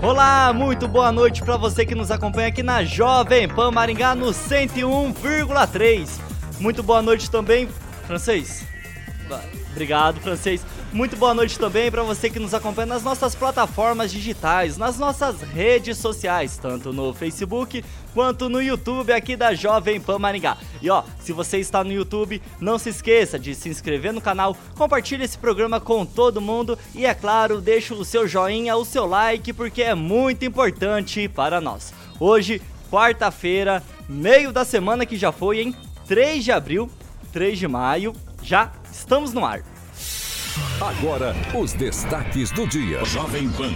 Olá, muito boa noite para você que nos acompanha aqui na Jovem Pan Maringá no 101,3. Muito boa noite também, francês. Obrigado, francês. Muito boa noite também para você que nos acompanha nas nossas plataformas digitais, nas nossas redes sociais, tanto no Facebook quanto no YouTube aqui da Jovem Pan Maringá. E ó, se você está no YouTube, não se esqueça de se inscrever no canal, compartilhe esse programa com todo mundo e é claro, deixe o seu joinha, o seu like, porque é muito importante para nós. Hoje, quarta-feira, meio da semana que já foi, em 3 de abril, 3 de maio, já estamos no ar. Agora, os destaques do dia. Jovem Pan.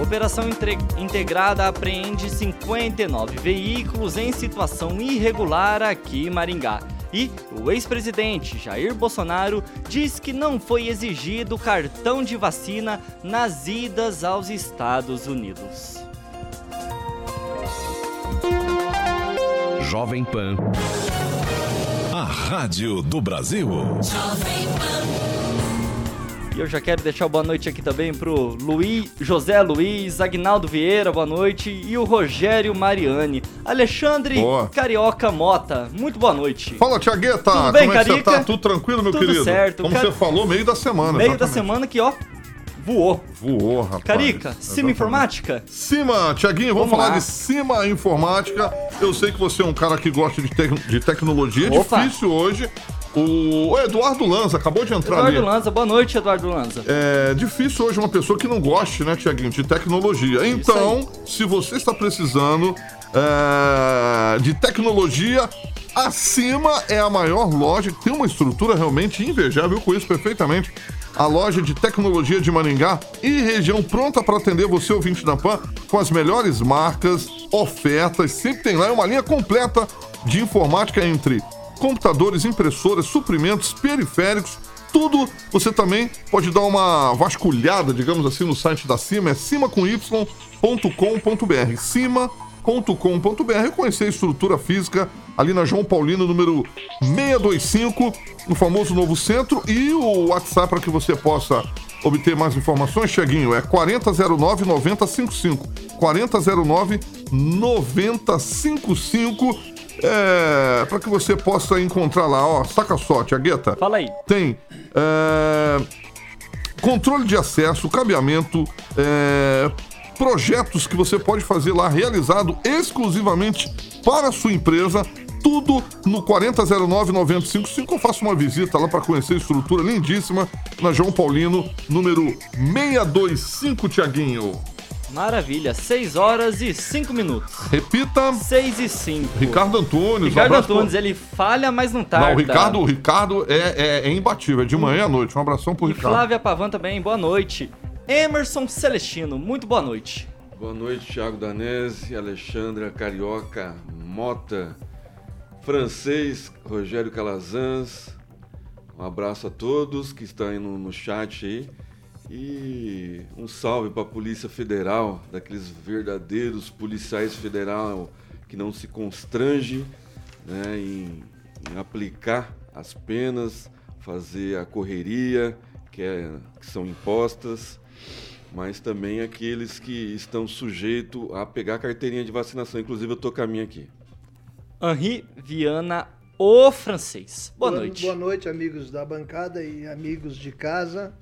Operação Integrada apreende 59 veículos em situação irregular aqui em Maringá. E o ex-presidente Jair Bolsonaro diz que não foi exigido cartão de vacina nas idas aos Estados Unidos. Jovem Pan. Rádio do Brasil. Jovem Pan. E eu já quero deixar boa noite aqui também pro Luiz, José Luiz, Agnaldo Vieira, boa noite, e o Rogério Mariani. Alexandre boa. Carioca Mota, muito boa noite. Fala, Tiagueta, Tudo bem, como é que você tá? Tudo tranquilo, meu Tudo querido? certo. Como Car... você falou, meio da semana. Meio exatamente. da semana que, ó, voou. Voou, rapaz. Carica, Cima Informática? Cima, Tiaguinho, vamos, vamos falar lá. de Cima Informática. Eu sei que você é um cara que gosta de, te de tecnologia. É Opa. difícil hoje o Eduardo Lanza acabou de entrar Eduardo ali. Lanza, boa noite, Eduardo Lanza. É difícil hoje uma pessoa que não goste, né, Tiaguinho, de tecnologia. Então, se você está precisando é, de tecnologia, acima é a maior loja, que tem uma estrutura realmente invejável, eu conheço perfeitamente. A loja de tecnologia de Maringá e região pronta para atender você, ouvinte da PAN, com as melhores marcas, ofertas. Sempre tem lá uma linha completa de informática entre computadores, impressoras, suprimentos, periféricos, tudo você também pode dar uma vasculhada, digamos assim, no site da Cima, é cima.com.br, cima.com.br, conhecer a estrutura física ali na João Paulino, número 625, no famoso Novo Centro, e o WhatsApp para que você possa obter mais informações, Cheguinho, é 4009 9055. 4009 9055 é, para que você possa encontrar lá, ó, saca só, Tiagueta. Fala aí. Tem é, controle de acesso, cabeamento, é, projetos que você pode fazer lá realizado exclusivamente para a sua empresa. Tudo no 4009-955. Eu faço uma visita lá para conhecer a estrutura lindíssima na João Paulino, número 625, Tiaguinho. Maravilha, 6 horas e 5 minutos. Repita. 6 e 5. Ricardo Antunes. Ricardo um Antunes, ele falha, mas não tarda. Não, o Ricardo, o Ricardo é, é, é imbatível, é de manhã à noite. Um abração pro e Ricardo. Flávia Pavan também, boa noite. Emerson Celestino, muito boa noite. Boa noite, Thiago Danese, Alexandra Carioca, Mota, Francês, Rogério Calazans. Um abraço a todos que estão aí no, no chat aí. E um salve para a Polícia Federal, daqueles verdadeiros policiais federal que não se constrange né, em, em, aplicar as penas, fazer a correria que, é, que são impostas, mas também aqueles que estão sujeitos a pegar a carteirinha de vacinação. Inclusive, eu estou com a minha aqui. Henri Viana, o francês. Boa, boa noite. Boa noite, amigos da bancada e amigos de casa.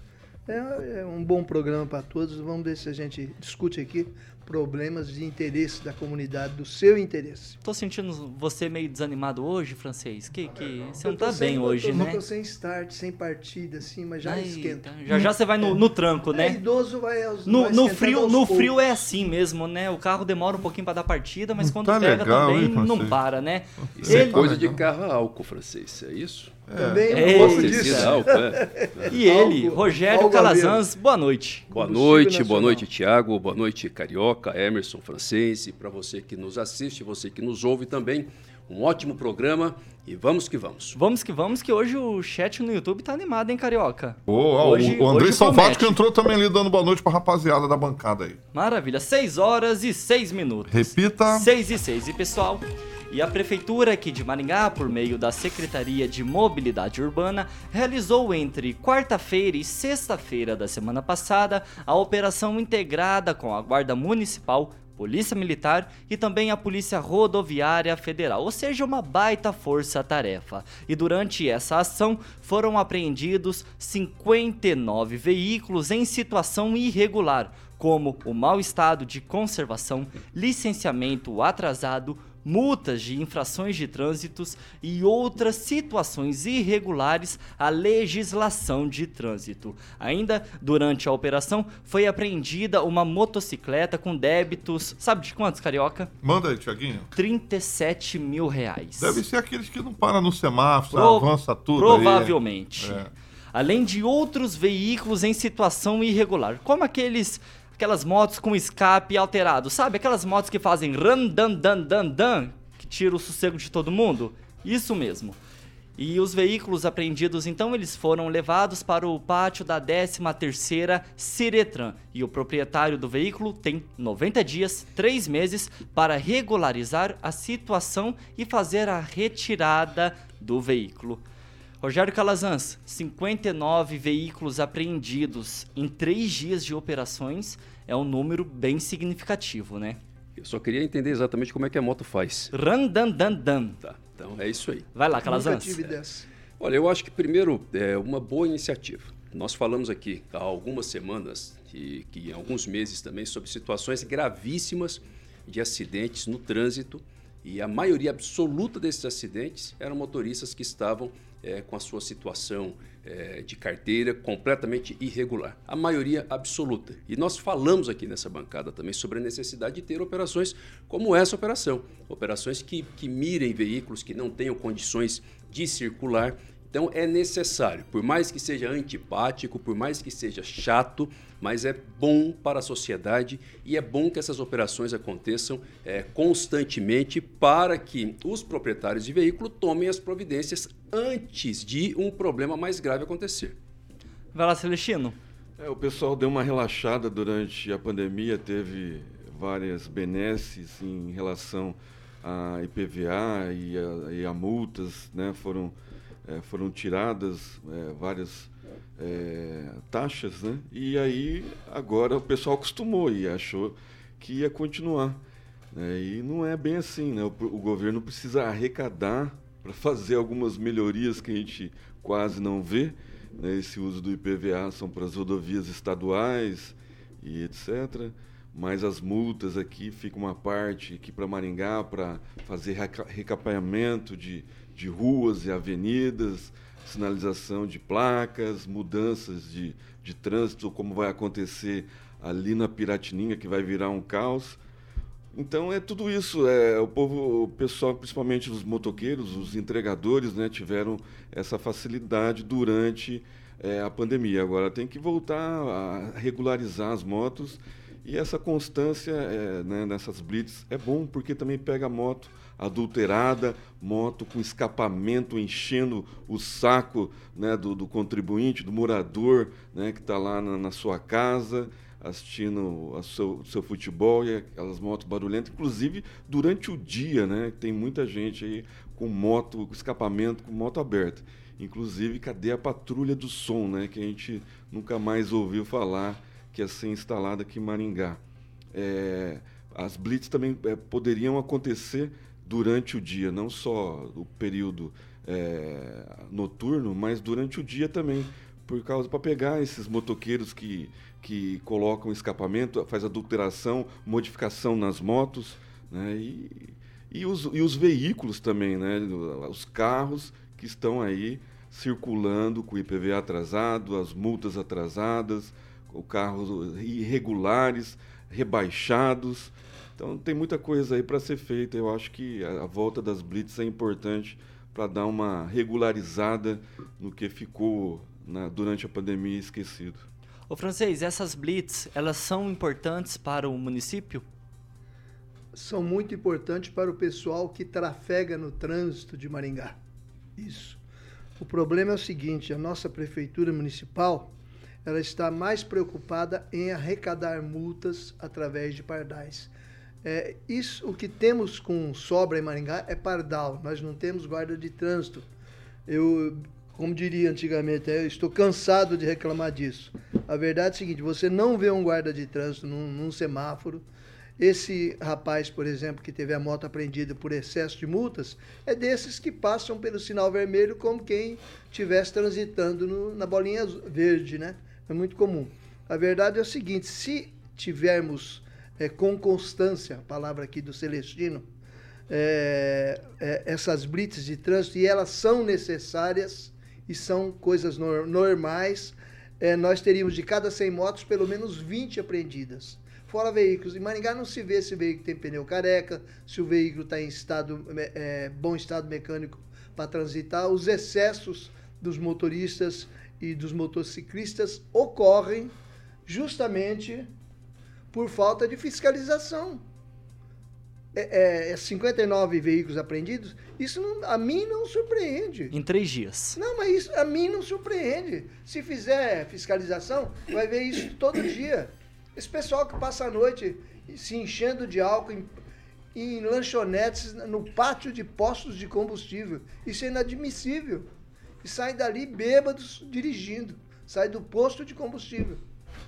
É, é um bom programa para todos. Vamos ver se a gente discute aqui problemas de interesse da comunidade, do seu interesse. Tô sentindo você meio desanimado hoje, francês. Que, que você não tô tá sem- bem eu hoje, né? Eu tô sem start, sem partida, assim, mas já Ai, esquenta. Já já você vai no, no tranco, É, né? idoso vai aos No, vai no frio, aos no poucos. frio é assim mesmo, né? O carro demora um pouquinho pra dar partida, mas quando Tá pega legal, também hein, não para, né? Isso é Ele- coisa de carro a álcool francês, é isso? Também É. pouco Isso. disso. Álcool, é. E ele, Algo- Rogério algo. Calazans, boa noite. Boa noite, boa noite, Tiago, boa noite, Carioca, Emerson, Francês, e para você que nos assiste, você que nos ouve também, um ótimo programa e vamos que vamos. Vamos que vamos, que hoje o chat no YouTube tá animado, hein, Carioca? Hoje- o, hoje Salvato que entrou também ali dando boa noite pra rapaziada da bancada aí. Maravilha, 6 horas e 6 minutos. Repita. 6 e 6. E pessoal, e a Prefeitura aqui de Maringá, por meio da Secretaria de Mobilidade Urbana, realizou entre quarta-feira e sexta-feira da semana passada a operação integrada com a Guarda Municipal. Polícia Militar e também a Polícia Rodoviária Federal, ou seja, uma baita força-tarefa. E durante essa ação foram apreendidos 59 veículos em situação irregular, como o mau estado de conservação, licenciamento atrasado, multas de infrações de trânsitos e outras situações irregulares à legislação de trânsito. Ainda durante a operação foi apreendida uma motocicleta com débitos, sabe de quantos, carioca? Manda aí, Tiaguinho. 37 mil reais. Deve ser aqueles que não param no semáforo, Pro- avança tudo Provavelmente. É. Além de outros veículos em situação irregular, como aqueles aquelas motos com escape alterado, sabe? Aquelas motos que fazem ran dan dan dan dan, que tira o sossego de todo mundo. Isso mesmo. E os veículos apreendidos, então, eles foram levados para o pátio da 13ª Ciretran. E o proprietário do veículo tem 90 dias, 3 meses, para regularizar a situação e fazer a retirada do veículo. Rogério Calazans, 59 veículos apreendidos em 3 dias de operações é um número bem significativo, né? Eu só queria entender exatamente como é que a moto faz. Randandandan. Tá, então é isso aí. Vai lá, Calazans. Olha, eu acho que primeiro é uma boa iniciativa. Nós falamos aqui há algumas semanas e que em alguns meses também sobre situações gravíssimas de acidentes no trânsito e a maioria absoluta desses acidentes eram motoristas que estavam eh, com a sua situação eh, de carteira completamente irregular. A maioria absoluta. E nós falamos aqui nessa bancada também sobre a necessidade de ter operações como essa operação. Operações que, que mirem veículos que não tenham condições de circular. Então é necessário, por mais que seja antipático, por mais que seja chato, mas é bom para a sociedade e é bom que essas operações aconteçam é, constantemente para que os proprietários de veículo tomem as providências antes de um problema mais grave acontecer. Vai lá, Celestino. É, o pessoal deu uma relaxada durante a pandemia, teve várias benesses em relação a IPVA e a, e a multas, né? Foram, é, foram tiradas é, várias é, taxas, né? E aí agora o pessoal acostumou e achou que ia continuar. né? E não é bem assim, né? O, o governo precisa arrecadar para fazer algumas melhorias que a gente quase não vê. Né? Esse uso do IPVA são para as rodovias estaduais e etc. Mas as multas aqui ficam uma parte aqui para Maringá para fazer reca- recapeamento de, de ruas e avenidas, sinalização de placas, mudanças de, de trânsito, como vai acontecer ali na Piratininga, que vai virar um caos. Então é tudo isso. É, o povo, o pessoal, principalmente os motoqueiros, os entregadores, né, tiveram essa facilidade durante é, a pandemia. Agora tem que voltar a regularizar as motos e essa constância é, né, nessas blitz é bom porque também pega moto adulterada, moto com escapamento enchendo o saco né, do, do contribuinte, do morador né, que está lá na, na sua casa assistindo o seu, seu futebol e aquelas motos barulhentas, inclusive durante o dia, né? Tem muita gente aí com moto, com escapamento, com moto aberta. Inclusive, cadê a patrulha do som, né? Que a gente nunca mais ouviu falar que ia ser instalada aqui em Maringá. É, as blitz também é, poderiam acontecer durante o dia, não só o período é, noturno, mas durante o dia também, por causa para pegar esses motoqueiros que, que colocam escapamento, faz adulteração, modificação nas motos, né? E, e, os, e os veículos também, né? Os carros que estão aí circulando com o IPVA atrasado, as multas atrasadas, carros irregulares, rebaixados. Então tem muita coisa aí para ser feita. Eu acho que a, volta das blitz é importante para dar uma regularizada no que ficou na, durante a pandemia esquecido. Ô francês, essas blitz, elas são importantes para o município? São muito importantes para o pessoal que trafega no trânsito de Maringá. Isso. O problema é o seguinte, a nossa prefeitura municipal, ela está mais preocupada em arrecadar multas através de pardais. É, isso, o que temos com sobra em Maringá é pardal, nós não temos guarda de trânsito. Eu, como diria antigamente, eu estou cansado de reclamar disso. A verdade é a seguinte: você não vê um guarda de trânsito num, num semáforo. Esse rapaz, por exemplo, que teve a moto apreendida por excesso de multas, é desses que passam pelo sinal vermelho como quem estivesse transitando no, na bolinha verde, né? É muito comum. A verdade é o seguinte: se tivermos é, com constância, a palavra aqui do Celestino, é, é, essas blitz de trânsito, e elas são necessárias e são coisas no, normais, é, nós teríamos de cada 100 motos pelo menos 20 apreendidas. Fora veículos. Em Maringá não se vê se o veículo tem pneu careca, se o veículo está em estado, é, bom estado mecânico para transitar. Os excessos dos motoristas e dos motociclistas ocorrem justamente por falta de fiscalização. É, é, 59 é veículos apreendidos, isso não, a mim não surpreende. Em três dias. Não, mas isso a mim não surpreende. Se fizer fiscalização, vai ver isso todo dia. Esse pessoal que passa a noite se enchendo de álcool em, em lanchonetes no pátio de postos de combustível, isso é inadmissível. E sai dali bêbados dirigindo, sai do posto de combustível.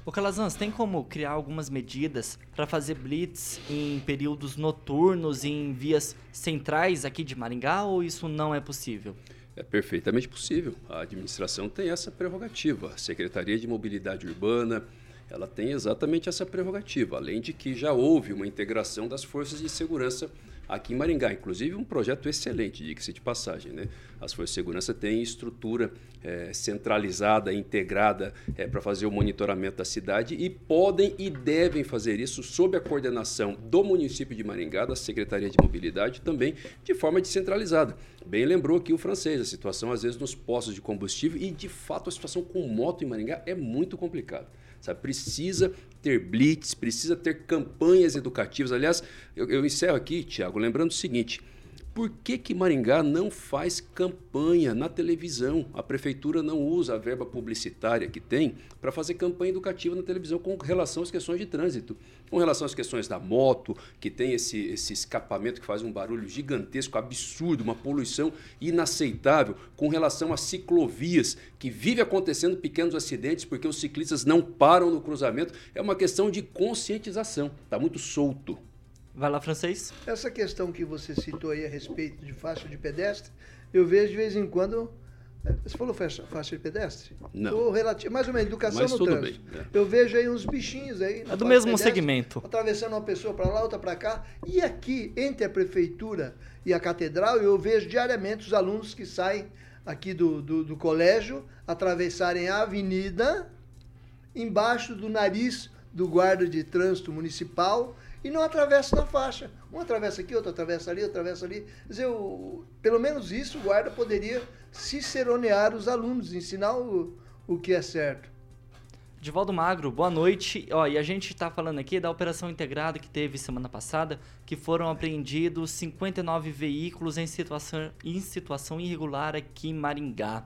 Ô Calazans, tem como criar algumas medidas para fazer blitz em períodos noturnos, em vias centrais aqui de Maringá, ou isso não é possível? É perfeitamente possível. A administração tem essa prerrogativa. A Secretaria de Mobilidade Urbana, ela tem exatamente essa prerrogativa, além de que já houve uma integração das forças de segurança aqui em Maringá. Inclusive, um projeto excelente, diga-se de passagem. Né? As Forças de Segurança têm estrutura é, centralizada, integrada é, para fazer o monitoramento da cidade e podem e devem fazer isso sob a coordenação do município de Maringá, da Secretaria de Mobilidade, também de forma descentralizada. Bem lembrou aqui o francês, a situação às vezes nos postos de combustível e, de fato, a situação com moto em Maringá é muito complicada. Sabe? Precisa ter blitz, precisa ter campanhas educativas. Aliás, eu, eu encerro aqui, Tiago, lembrando o seguinte: por que, que Maringá não faz campanha na televisão? A prefeitura não usa a verba publicitária que tem para fazer campanha educativa na televisão com relação às questões de trânsito. Com relação às questões da moto, que tem esse, esse escapamento que faz um barulho gigantesco, absurdo, uma poluição inaceitável. Com relação às ciclovias, que vive acontecendo pequenos acidentes porque os ciclistas não param no cruzamento. É uma questão de conscientização. Está muito solto. Vai lá, francês. Essa questão que você citou aí a respeito de faixa de pedestre, eu vejo de vez em quando. Eh, você falou faixa, faixa de pedestre? Não. Relativo, mais ou menos, educação Mas no tudo trânsito. bem, é. Eu vejo aí uns bichinhos aí. É do mesmo segmento. Atravessando uma pessoa para lá, outra para cá. E aqui, entre a prefeitura e a catedral, eu vejo diariamente os alunos que saem aqui do, do, do colégio atravessarem a avenida embaixo do nariz do guarda de trânsito municipal e não atravessa na faixa. Um atravessa aqui, outro atravessa ali, outro atravessa ali. Quer dizer, o, pelo menos isso o guarda poderia ciceronear os alunos, ensinar o, o que é certo. Divaldo Magro, boa noite. Ó, e a gente está falando aqui da operação integrada que teve semana passada, que foram apreendidos 59 veículos em situação, em situação irregular aqui em Maringá.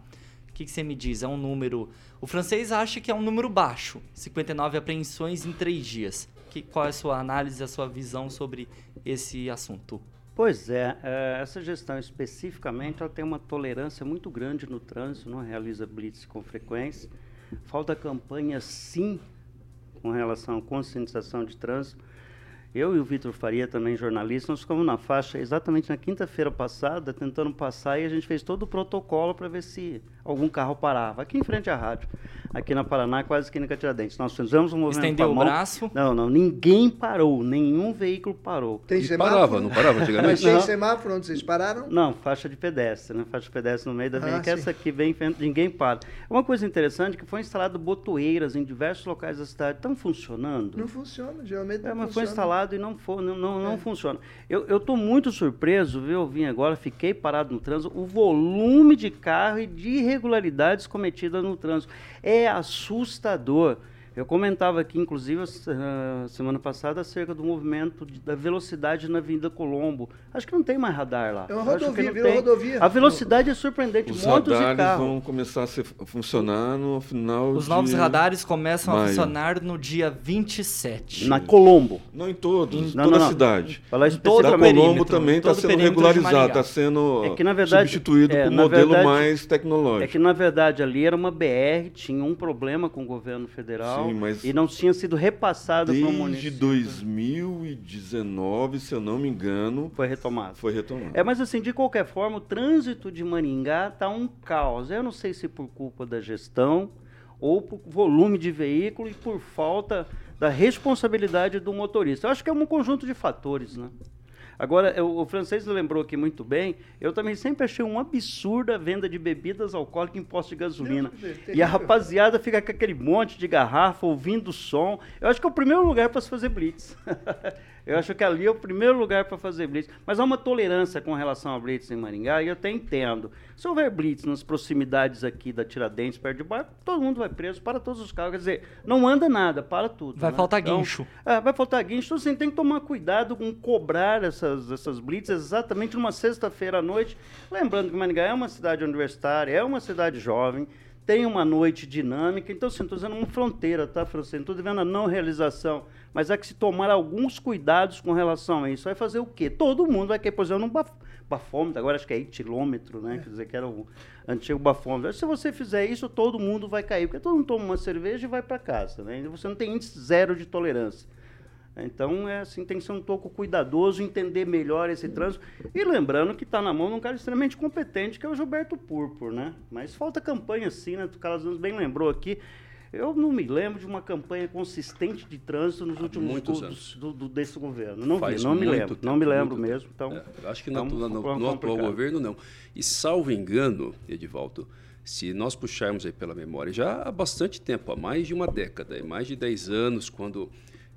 O que, que você me diz? É um número. O francês acha que é um número baixo, 59 apreensões em três dias. Que, qual é a sua análise, a sua visão sobre esse assunto? Pois é, é, essa gestão especificamente ela tem uma tolerância muito grande no trânsito, não realiza blitz com frequência. Falta campanha, sim, com relação à conscientização de trânsito. Eu e o Vitor Faria, também jornalista, nós ficamos na faixa exatamente na quinta-feira passada, tentando passar, e a gente fez todo o protocolo para ver se algum carro parava. Aqui em frente à rádio aqui na Paraná, quase aqui na Tiradentes. Nós fizemos um movimento Estendeu o braço? Não, não, ninguém parou, nenhum veículo parou. Tem E semáforo? parava, não parava antigamente? Mas tem Não. semáforo onde vocês pararam? Não, faixa de pedestre, né? Faixa de pedestre no meio da Ah, avenida, que sim. essa aqui vem ninguém para. Uma coisa interessante é que foi instalado botoeiras em diversos locais da cidade. Estão funcionando? Não funciona, geralmente não É, mas foi funciona. instalado e não, for, não, não, não É. funciona. Eu estou muito surpreso, viu? Eu vim agora, fiquei parado no trânsito, o volume de carro e de irregularidades cometidas no trânsito. É assustador. Eu comentava aqui, inclusive, a se- a semana passada, acerca do movimento de- da velocidade na Avenida Colombo. Acho que não tem mais radar lá. É uma rodovia, virou tem. rodovia. A velocidade é surpreendente, Os motos e radares vão começar a ser- funcionar no final Os de... novos radares começam a maio. funcionar no dia 27. Na Colombo. Não em todos, em Não, toda não, a cidade. Falar Todo Da. Colombo também está sendo regularizado, está sendo É que, na verdade, substituído é, por um modelo verdade, mais tecnológico. É que, na verdade, ali era uma BR, tinha um problema com o governo federal Sim, mas e não tinha sido repassada para o Desde município. 2019, se eu não me engano, Foi retomado. foi retomado. É, mas assim, de qualquer forma, o trânsito de Maringá está um caos. Eu não sei se por culpa da gestão ou por volume de veículo e por falta da responsabilidade do motorista. Eu acho que é um conjunto de fatores, né? Agora, eu- o francês lembrou aqui muito bem, eu também sempre achei um absurdo a venda de bebidas alcoólicas em posto de gasolina. Deus livre, E a rapaziada fica com aquele monte de garrafa, ouvindo o som. Eu acho que é o primeiro lugar para se fazer blitz. eu acho que ali é o primeiro lugar para fazer blitz. Mas há uma tolerância com relação a blitz em Maringá, e eu até entendo. Se houver blitz nas proximidades aqui da Tiradentes, perto de barco, todo mundo vai preso, para todos os carros. Quer dizer, não anda nada, para tudo. Vai né? faltar Então, guincho. é, vai faltar guincho. Então, assim, tem que tomar cuidado com cobrar essas, essas blitz exatamente numa sexta-feira à noite. Lembrando que Maringá é uma cidade universitária, é uma cidade jovem, tem uma noite dinâmica. Então, assim, estou dizendo uma fronteira, tá, Francês? Não estou devendo a não realização. Mas é que se tomar alguns cuidados com relação a isso, vai fazer o quê? Todo mundo vai querer, por exemplo, um baf bafômetro, agora acho que é etilômetro, né? Quer dizer, que era o antigo bafômetro. Se você fizer isso, todo mundo vai cair, porque todo mundo toma uma cerveja e vai para casa, né? Você não tem índice zero de tolerância. Então, é assim, tem que ser um pouco cuidadoso, entender melhor esse trânsito. E lembrando que está na mão de um cara extremamente competente, que é o Gilberto Púrpura, né? Mas falta campanha sim, né? O Carlos Anos bem lembrou aqui. Eu não me lembro de uma campanha consistente de trânsito nos últimos muitos do- anos. do, do- desse governo. Não, vi, Faz não me lembro, tempo, não me lembro mesmo. Então, É, acho que no, então, no- no- ficou no atual governo, não. E salvo engano, Edivaldo, se nós puxarmos aí pela memória, já há bastante tempo, há mais de uma década, mais de 10 anos, quando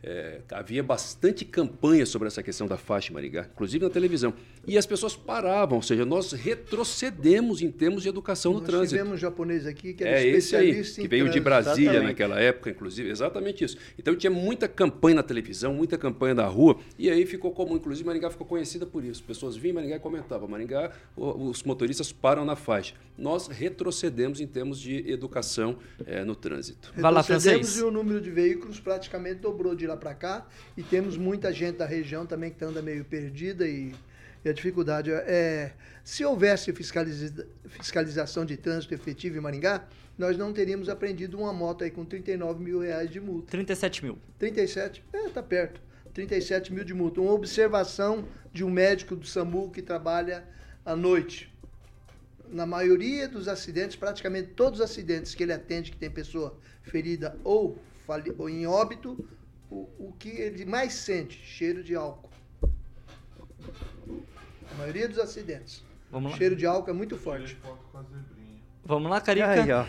é, havia bastante campanha sobre essa questão da faixa em Maringá, inclusive na televisão. E as pessoas paravam, ou seja, nós retrocedemos em termos de educação no Nós trânsito. tivemos um japonês aqui que era É esse aí, especialista que veio de trânsito. Brasília exatamente. naquela época, inclusive, exatamente isso. Então tinha muita campanha na televisão, muita campanha na rua, e aí ficou comum, inclusive Maringá ficou conhecida por isso. Pessoas vinham em Maringá e comentavam, Maringá, os motoristas param na faixa. Nós retrocedemos em termos de educação eh, no trânsito. Vai lá, francês. e o número de veículos praticamente dobrou de lá para cá. E temos muita gente da região também que anda meio perdida e, e a dificuldade é... Se houvesse fiscaliza- fiscalização de trânsito efetivo em Maringá, nós não teríamos apreendido uma moto aí com 39 mil reais de multa. 37 mil. 37, é, tá perto. 37 mil de multa. Uma observação de um médico do SAMU que trabalha à noite. Na maioria dos acidentes, praticamente todos os acidentes que ele atende, que tem pessoa ferida ou, ou em óbito, o, o que ele mais sente, cheiro de álcool. A maioria dos acidentes. Vamos O lá. cheiro de álcool é muito forte. Vamos lá, Aí, Carica.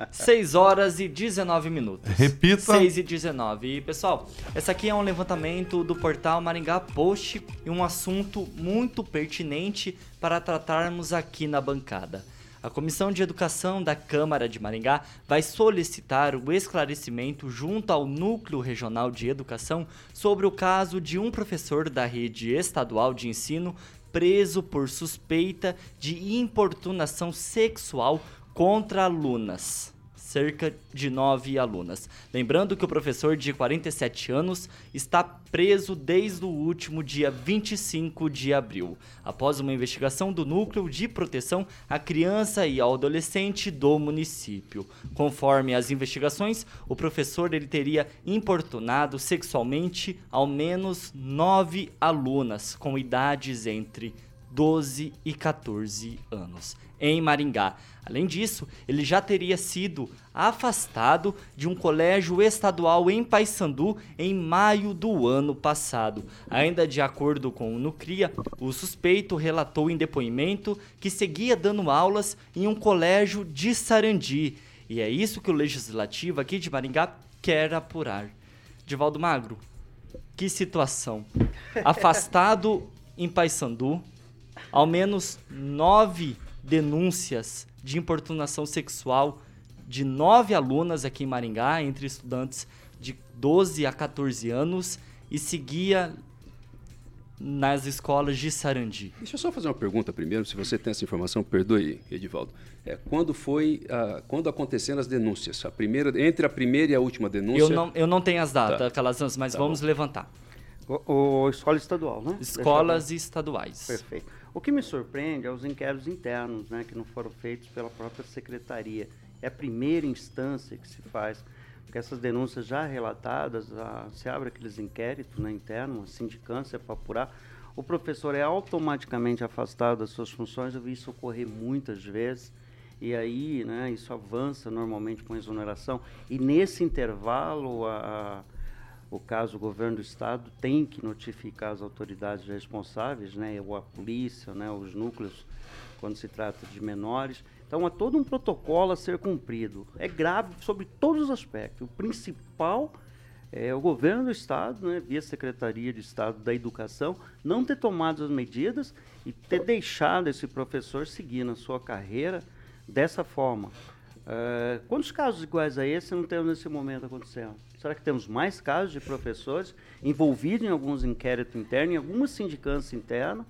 ó. 6 horas e 19 minutos. Repita. 6 e 19. E, pessoal, essa aqui é um levantamento do portal Maringá Post e um assunto muito pertinente para tratarmos aqui na bancada. A Comissão de Educação da Câmara de Maringá vai solicitar o esclarecimento junto ao Núcleo Regional de Educação sobre o caso de um professor da rede estadual de ensino preso por suspeita de importunação sexual contra alunas. Cerca de nove alunas. Lembrando que o professor de 47 anos está preso desde o último dia 25 de abril, após uma investigação do Núcleo de Proteção à Criança e ao Adolescente do município. Conforme as investigações, o professor ele teria importunado sexualmente ao menos nove alunas com idades entre 12 e 14 anos, em Maringá. Além disso, ele já teria sido afastado de um colégio estadual em Paysandu em maio do ano passado. Ainda de acordo com o Nucria, o suspeito relatou em depoimento que seguia dando aulas em um colégio de Sarandi. E é isso que o legislativo aqui de Maringá quer apurar. Divaldo Magro, que situação. Afastado em Paysandu, ao menos nove denúncias de importunação sexual de nove alunas aqui em Maringá, entre estudantes de 12 a 14 anos, e seguia nas escolas de Sarandi. Deixa eu só fazer uma pergunta primeiro, se você tem essa informação, perdoe, Edivaldo. É, quando foi, uh, quando aconteceram as denúncias? A primeira, entre a primeira e a última denúncia? Eu não, eu não tenho as datas, tá. aquelas, mas tá vamos bom. levantar. O, o, escola estadual, né? Escolas estaduais. Perfeito. O que me surpreende é os inquéritos internos, né, que não foram feitos pela própria secretaria. É a primeira instância que se faz, porque essas denúncias já relatadas, a, se abre aqueles inquéritos né, internos, a sindicância para apurar, o professor é automaticamente afastado das suas funções. Eu vi isso ocorrer muitas vezes. E aí, né, isso avança normalmente com exoneração. E nesse intervalo, a, o caso o governo do estado tem que notificar as autoridades responsáveis, né, ou a polícia, né, os núcleos, quando se trata de menores. Então há todo um protocolo a ser cumprido. É grave sobre todos os aspectos. O principal é o governo do estado, né, via Secretaria de Estado da Educação, não ter tomado as medidas e ter deixado esse professor seguir na sua carreira dessa forma. Uh, quantos casos iguais a esse não temos nesse momento acontecendo? Será que temos mais casos de professores envolvidos em alguns inquéritos internos, em alguma sindicância interna,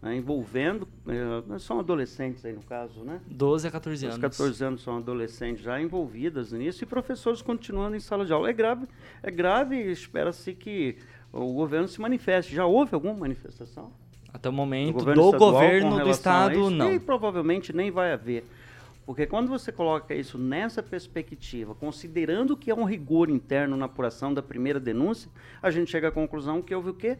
né, envolvendo, são adolescentes aí no caso, né? 12 a 14 anos. Os 14 anos são adolescentes já envolvidas nisso e professores continuando em sala de aula. É grave, é grave e espera-se que o governo se manifeste. Já houve alguma manifestação? Até o momento, do governo, do, governo do estado, não. E provavelmente nem vai haver. Porque quando você coloca isso nessa perspectiva, considerando que há um rigor interno na apuração da primeira denúncia, a gente chega à conclusão que houve o quê?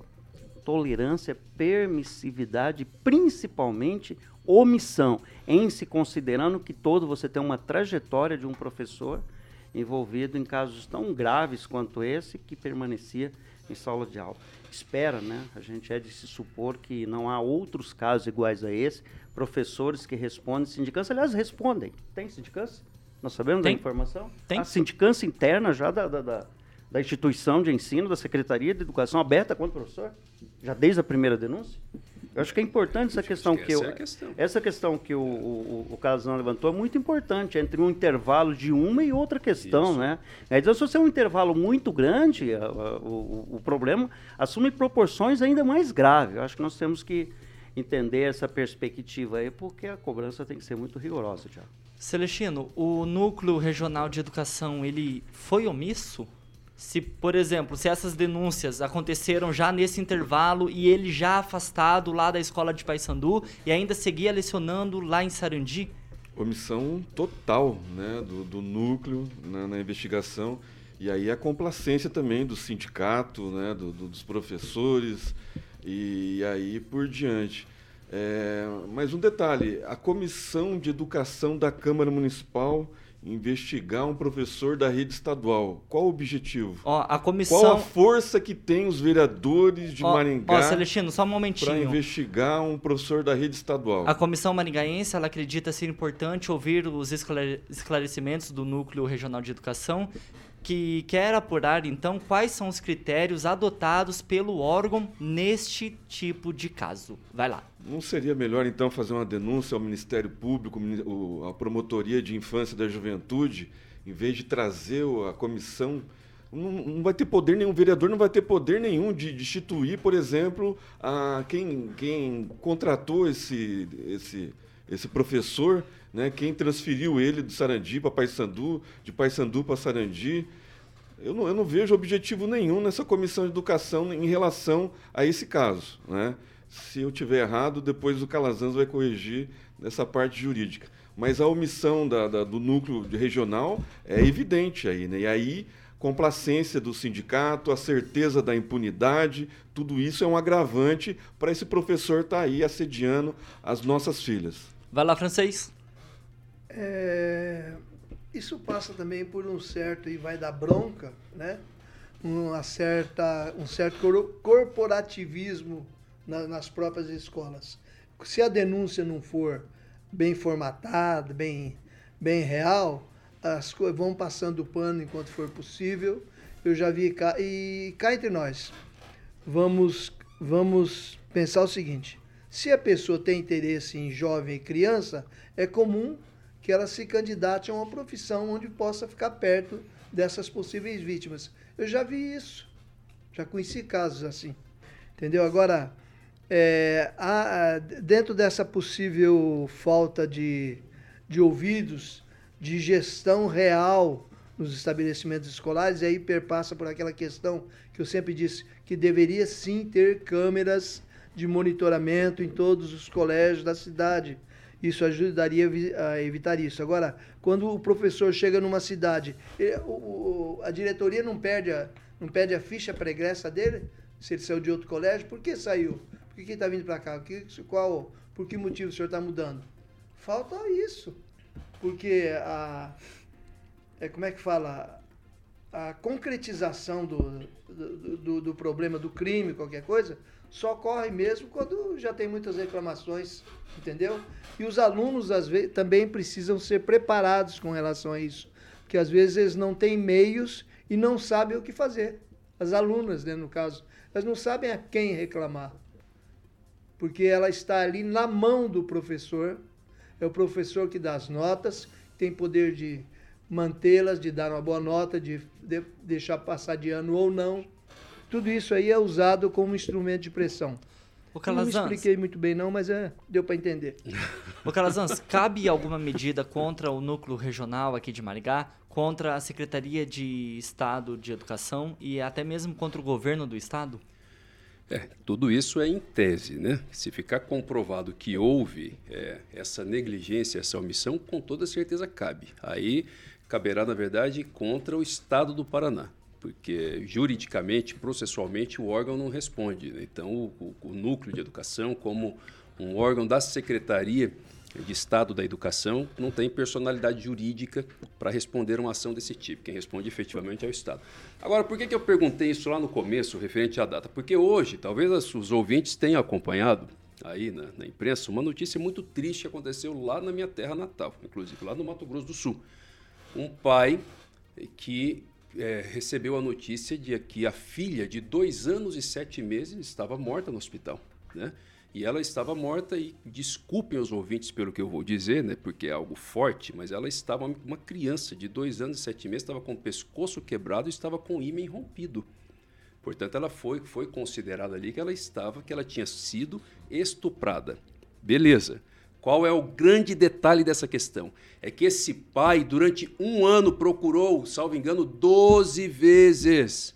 Tolerância, permissividade, principalmente omissão, em se considerando que todo você tem uma trajetória de um professor envolvido em casos tão graves quanto esse que permanecia em sala de aula. Espera, né? A gente é de se supor que não há outros casos iguais a esse, professores que respondem, sindicância, aliás, respondem. Tem sindicância? Nós sabemos Tem. da informação? Tem. A sindicância interna já da, da, da, da instituição de ensino, da Secretaria de Educação, aberta contra o professor? Já desde a primeira denúncia? Eu acho que é importante essa questão que, eu, é questão. essa questão que o, o, o Casão levantou é muito importante entre um intervalo de uma e outra questão, Isso. né? É, então, se você é um intervalo muito grande, a, a, o, o problema assume proporções ainda mais graves. Eu acho que nós temos que entender essa perspectiva aí, porque a cobrança tem que ser muito rigorosa já. Celestino, o núcleo regional de educação, ele foi omisso? Se, por exemplo, se essas denúncias aconteceram já nesse intervalo e ele já afastado lá da escola de Paysandu e ainda seguia lecionando lá em Sarandi? Omissão total né, do, do núcleo na, na, investigação. E aí a complacência também do sindicato, né, do, do, dos professores, e aí por diante. É, mas um detalhe: a Comissão de Educação da Câmara Municipal investigar um professor da rede estadual. Qual o objetivo? Ó, a comissão... Qual a força que tem os vereadores de ó, Maringá? Ó, Celestino, só um momentinho. Para investigar um professor da rede estadual. A comissão maringaense ela acredita ser importante ouvir os esclarecimentos do Núcleo Regional de Educação que quer apurar então quais são os critérios adotados pelo órgão neste tipo de caso. Vai lá. Não seria melhor então fazer uma denúncia ao Ministério Público, à Promotoria de Infância e da Juventude, em vez de trazer a comissão não, não, vai ter poder nenhum, o vereador não vai ter poder nenhum de, de instituir, por exemplo, a quem, quem contratou esse, esse, esse professor né? Quem transferiu ele do Sarandi para Paysandu, de Paysandu para Sarandi. Eu não, eu não vejo objetivo nenhum nessa comissão de educação em relação a esse caso. Né? Se eu tiver errado, depois o Calazans vai corrigir nessa parte jurídica. Mas a omissão da, da, do núcleo regional é evidente aí. Né? E aí complacência do sindicato, a certeza da impunidade, tudo isso é um agravante para esse professor estar tá aí assediando as nossas filhas. Vai lá, francês. É, isso passa também por um certo, e vai dar bronca, né? Uma certa, um certo corporativismo na, nas próprias escolas. Se a denúncia não for bem formatada, bem, bem real, as coisas vão passando o pano enquanto for possível. Eu já vi cá, e cá entre nós, vamos, vamos pensar o seguinte: se a pessoa tem interesse em jovem e criança, é comum que ela se candidate a uma profissão onde possa ficar perto dessas possíveis vítimas. Eu já vi isso, já conheci casos assim, entendeu? Agora, é, há, dentro dessa possível falta de, de ouvidos, de gestão real nos estabelecimentos escolares, e aí perpassa por aquela questão que eu sempre disse, que deveria sim ter câmeras de monitoramento em todos os colégios da cidade isso ajudaria a evitar isso. Agora, quando o professor chega numa cidade, a diretoria não perde a, não perde a ficha pregressa dele, se ele saiu de outro colégio, por que saiu? Por que está vindo para cá? Qual, por que motivo o senhor está mudando? Falta isso. Porque a. É, como é que fala? A concretização do, do, do, do problema do crime, qualquer coisa, só ocorre mesmo quando já tem muitas reclamações, entendeu? E os alunos, às vezes, também precisam ser preparados com relação a isso, porque às vezes eles não têm meios e não sabem o que fazer. As alunas, né, no caso, elas não sabem a quem reclamar, porque ela está ali na mão do professor, é o professor que dá as notas, tem poder de mantê-las, de dar uma boa nota, de, de deixar passar de ano ou não. Tudo isso aí é usado como instrumento de pressão. O Calazans, não me expliquei muito bem não, mas é, deu para entender. O Calazans, cabe alguma medida contra o núcleo regional aqui de Maringá, contra a Secretaria de Estado de Educação e até mesmo contra o governo do estado? É, tudo isso é em tese, né? Se ficar comprovado que houve é, essa negligência, essa omissão, com toda certeza cabe. Aí caberá, na verdade, contra o Estado do Paraná porque juridicamente, processualmente, o órgão não responde. Né? Então, o, o, núcleo de educação, como um órgão da Secretaria de Estado da Educação, não tem personalidade jurídica para responder uma ação desse tipo. Quem responde efetivamente é o Estado. Agora, por que, que eu perguntei isso lá no começo, referente à data? Porque hoje, talvez os ouvintes tenham acompanhado aí na, na imprensa uma notícia muito triste aconteceu lá na minha terra natal, inclusive lá no Mato Grosso do Sul. Um pai que é, recebeu a notícia de que a filha de dois anos e sete meses estava morta no hospital, né? E ela estava morta e desculpem os ouvintes pelo que eu vou dizer, né? Porque é algo forte, mas ela estava uma criança de dois anos e sete meses, estava com o pescoço quebrado e estava com o ímã rompido. Portanto, ela foi foi considerada ali que ela estava que ela tinha sido estuprada. Beleza. Qual é o grande detalhe dessa questão? É que esse pai, durante um ano, procurou, salvo engano, 12 vezes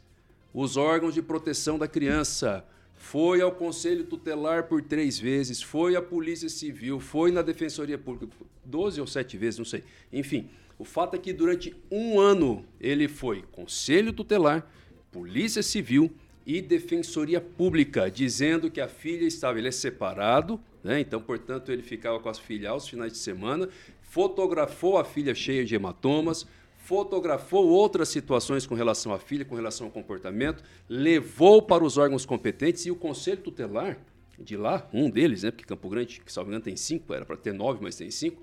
os órgãos de proteção da criança. Foi ao Conselho Tutelar por três vezes, foi à Polícia Civil, foi na Defensoria Pública, 12 ou 7 vezes, não sei. Enfim, o fato é que durante um ano ele foi Conselho Tutelar, Polícia Civil e Defensoria Pública, dizendo que a filha estava. Ele é separado, né? então, portanto, ele ficava com as filhas aos finais de semana, fotografou a filha cheia de hematomas, fotografou outras situações com relação à filha, com relação ao comportamento, levou para os órgãos competentes e o Conselho Tutelar de lá, um deles, né, porque Campo Grande, que salvo engano, tem cinco, era para ter nove, mas tem cinco,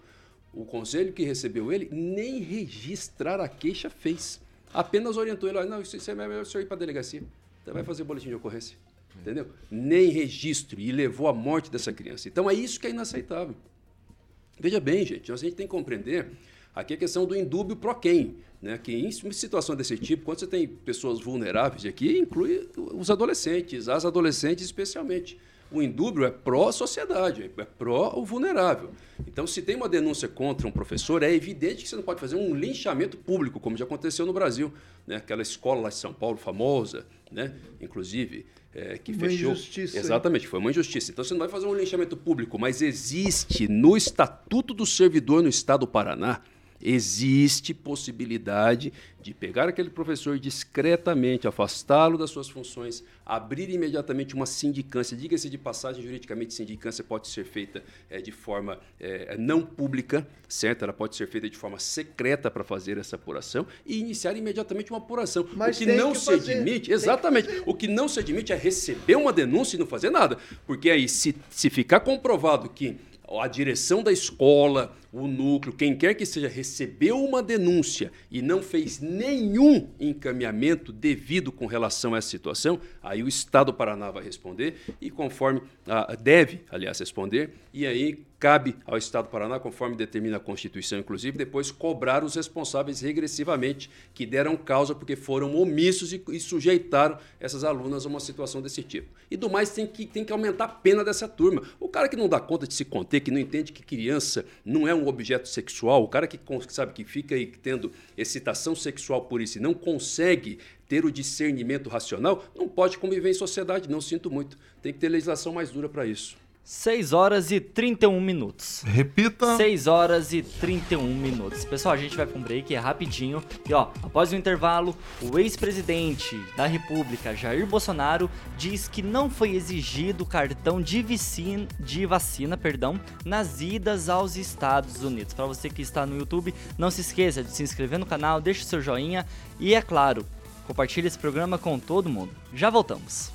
o conselho que recebeu ele nem registrar a queixa fez. Apenas orientou ele, não, isso, isso é melhor o senhor ir para a delegacia. Vai fazer boletim de ocorrência. Entendeu? Nem registro e levou à morte dessa criança. Então é isso que é inaceitável. Veja bem, gente, a gente tem que compreender aqui a questão do indúbio pro quem. Né? Que em situação desse tipo, quando você tem pessoas vulneráveis, aqui inclui os adolescentes, as adolescentes especialmente. O indúbio é pró-sociedade, é pró o vulnerável. Então, se tem uma denúncia contra um professor, é evidente que você não pode fazer um linchamento público, como já aconteceu no Brasil. Né? Aquela escola lá de São Paulo, famosa, né? inclusive, é, que uma fechou. Injustiça, Exatamente, foi uma injustiça. Então, você não vai fazer um linchamento público, mas existe no Estatuto do Servidor no Estado do Paraná existe possibilidade de pegar aquele professor discretamente, afastá-lo das suas funções, abrir imediatamente uma sindicância. Diga-se de passagem, juridicamente, sindicância pode ser feita é, de forma é, não pública, certo? Ela pode ser feita de forma secreta para fazer essa apuração e iniciar imediatamente uma apuração. Mas o que não que se fazer, admite, exatamente, o que não se admite é receber uma denúncia e não fazer nada. Porque aí, se, se ficar comprovado que a direção da escola, o núcleo, quem quer que seja, recebeu uma denúncia e não fez nenhum encaminhamento devido com relação a essa situação, aí o Estado do Paraná vai responder e conforme ah, deve, aliás, responder, e aí cabe ao Estado do Paraná, conforme determina a Constituição, inclusive, depois cobrar os responsáveis regressivamente que deram causa porque foram omissos e, e sujeitaram essas alunas a uma situação desse tipo. E do mais, tem que, tem que aumentar a pena dessa turma. O cara que não dá conta de se conter, que não entende que criança não é um objeto sexual, o cara que sabe que fica aí tendo excitação sexual por isso e não consegue ter o discernimento racional, não pode conviver em sociedade, não sinto muito. Tem que ter legislação mais dura para isso. 6 horas e 31 minutos. Repita. 6 horas e 31 minutos. Pessoal, a gente vai para um break, é rapidinho. E ó, após o intervalo, o ex-presidente da República, Jair Bolsonaro, diz que não foi exigido cartão de vacina, de vacina perdão, nas idas aos Estados Unidos. Para você que está no YouTube, não se esqueça de se inscrever no canal, deixe seu joinha e, é claro, compartilhe esse programa com todo mundo. Já voltamos.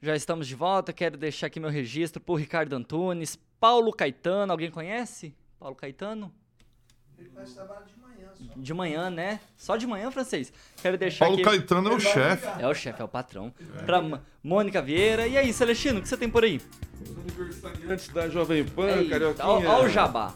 Já estamos de volta, quero deixar aqui meu registro por Ricardo Antunes, Paulo Caetano, alguém conhece? Paulo Caetano? Ele faz trabalho de manhã só. De manhã, né? Só de manhã, francês. Quero deixar Paulo aqui... Caetano é o chefe. É o chefe, é o patrão. Pra M- Mônica Vieira. E aí, Celestino, o que você tem por aí? Antes da Jovem Pan, Eita, Carioquinha. ó o jabá.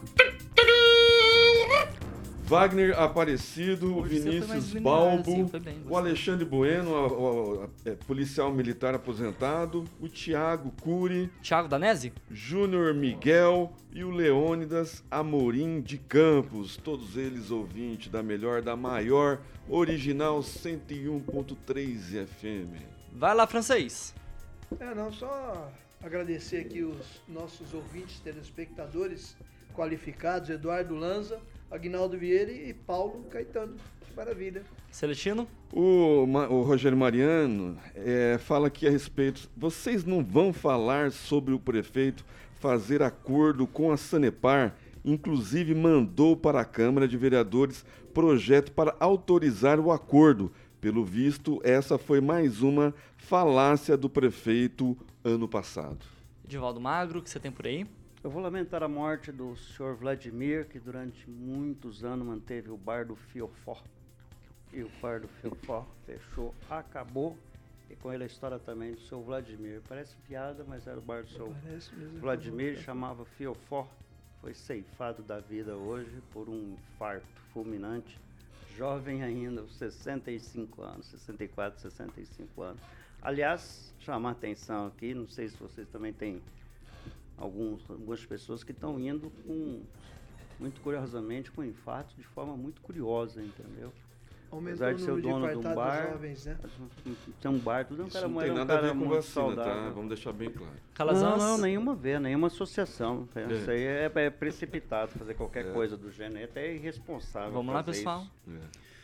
Wagner Aparecido, o Hoje Vinícius Balbo, assim, bem, o. Alexandre Bueno, a- a- a- é, policial militar aposentado, o Tiago Cury, Thiago Danese? Júnior Miguel e o Leônidas Amorim de Campos, todos eles ouvintes da melhor, da maior, original 101.3 FM. Vai lá, francês. É, não, só agradecer aqui os nossos ouvintes, telespectadores qualificados, Eduardo Lanza, Agnaldo Vieira e Paulo Caetano. Que maravilha. Celestino? O, o Rogério Mariano é, fala aqui a respeito. Vocês não vão falar sobre o prefeito fazer acordo com a Sanepar, inclusive mandou para a Câmara de Vereadores projeto para autorizar o acordo. Pelo visto, essa foi mais uma falácia do prefeito ano passado. Edivaldo Magro, o que você tem por aí? Eu vou lamentar a morte do senhor Vladimir, que durante muitos anos manteve o bar do Fiofó. E o bar do Fiofó fechou, acabou. E com ele a história também do seu Vladimir. Parece piada, mas era o bar do seu mesmo. Vladimir, chamava Fiofó. Foi ceifado da vida hoje por um infarto fulminante. Jovem ainda, aos 65 anos, 64, 65 anos. Aliás, chamar atenção aqui, não sei se vocês também têm alguns, algumas pessoas que estão indo com, muito curiosamente, com infarto de forma muito curiosa, entendeu? Aumentou Apesar de ser o de dono de um bar, jovens, né? tem um bar, tudo é um Isso cara, não tem um nada a ver com vacina, tá? saudável. Vamos deixar bem claro. Calazans? Não, não, nenhuma vez, nenhuma associação. É. Isso aí é, é precipitado fazer qualquer coisa do gênero, é até irresponsável. Vamos lá, pessoal. É.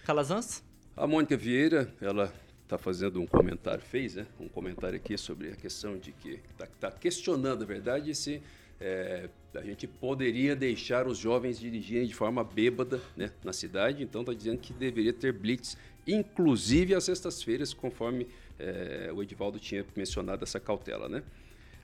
Calazans? A Mônica Vieira, ela está fazendo um comentário, fez né, um comentário aqui sobre a questão de que está questionando, na verdade, se é, a gente poderia deixar os jovens dirigirem de forma bêbada né, na cidade. Então está dizendo que deveria ter blitz, inclusive às sextas-feiras, conforme é, o Edivaldo tinha mencionado essa cautela. Né?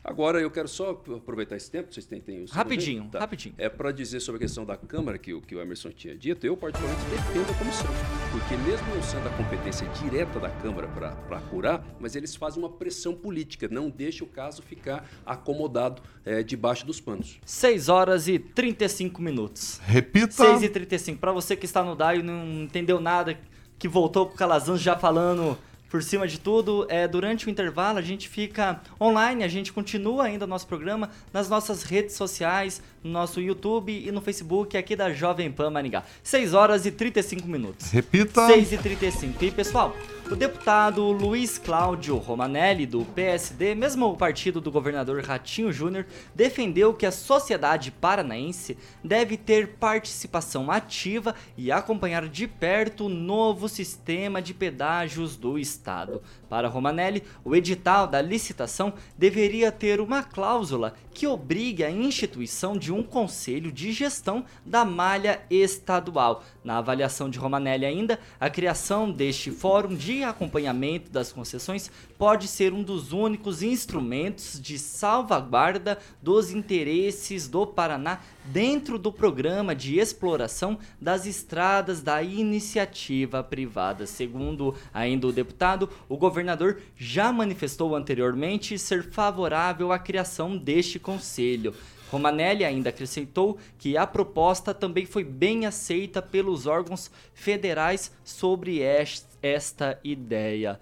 Agora, eu quero só aproveitar esse tempo, vocês têm, têm um Rapidinho? Tá. rapidinho. É para dizer sobre a questão da Câmara, que, o- que o Emerson tinha dito, eu particularmente defendo a comissão. Porque mesmo não sendo a competência direta da Câmara para apurar, mas eles fazem uma pressão política, não deixa o caso ficar acomodado eh, debaixo dos panos. 6 horas e 35 minutos. Repita. 6 e 35. Pra você que está no DAI e não entendeu nada, que voltou com o Calazans já falando por cima de tudo, é, durante o intervalo a gente fica online, a gente continua ainda o nosso programa nas nossas redes sociais, no nosso YouTube e no Facebook aqui da Jovem Pan Maringá. 6 horas e 35 minutos. Repita. 6 e 35. E pessoal, o deputado Luiz Cláudio Romanelli, do PSD, mesmo o partido do governador Ratinho Júnior, defendeu que a sociedade paranaense deve ter participação ativa e acompanhar de perto o novo sistema de pedágios do Estado. Para Romanelli, o edital da licitação deveria ter uma cláusula que obrigue a instituição de um conselho de gestão da malha estadual. Na avaliação de Romanelli ainda, a criação deste fórum de acompanhamento das concessões pode ser um dos únicos instrumentos de salvaguarda dos interesses do Paraná dentro do programa de exploração das estradas da iniciativa privada. Segundo ainda o deputado, o governador já manifestou anteriormente ser favorável à criação deste conselho. Romanelli ainda acrescentou que a proposta também foi bem aceita pelos órgãos federais sobre est- esta ideia.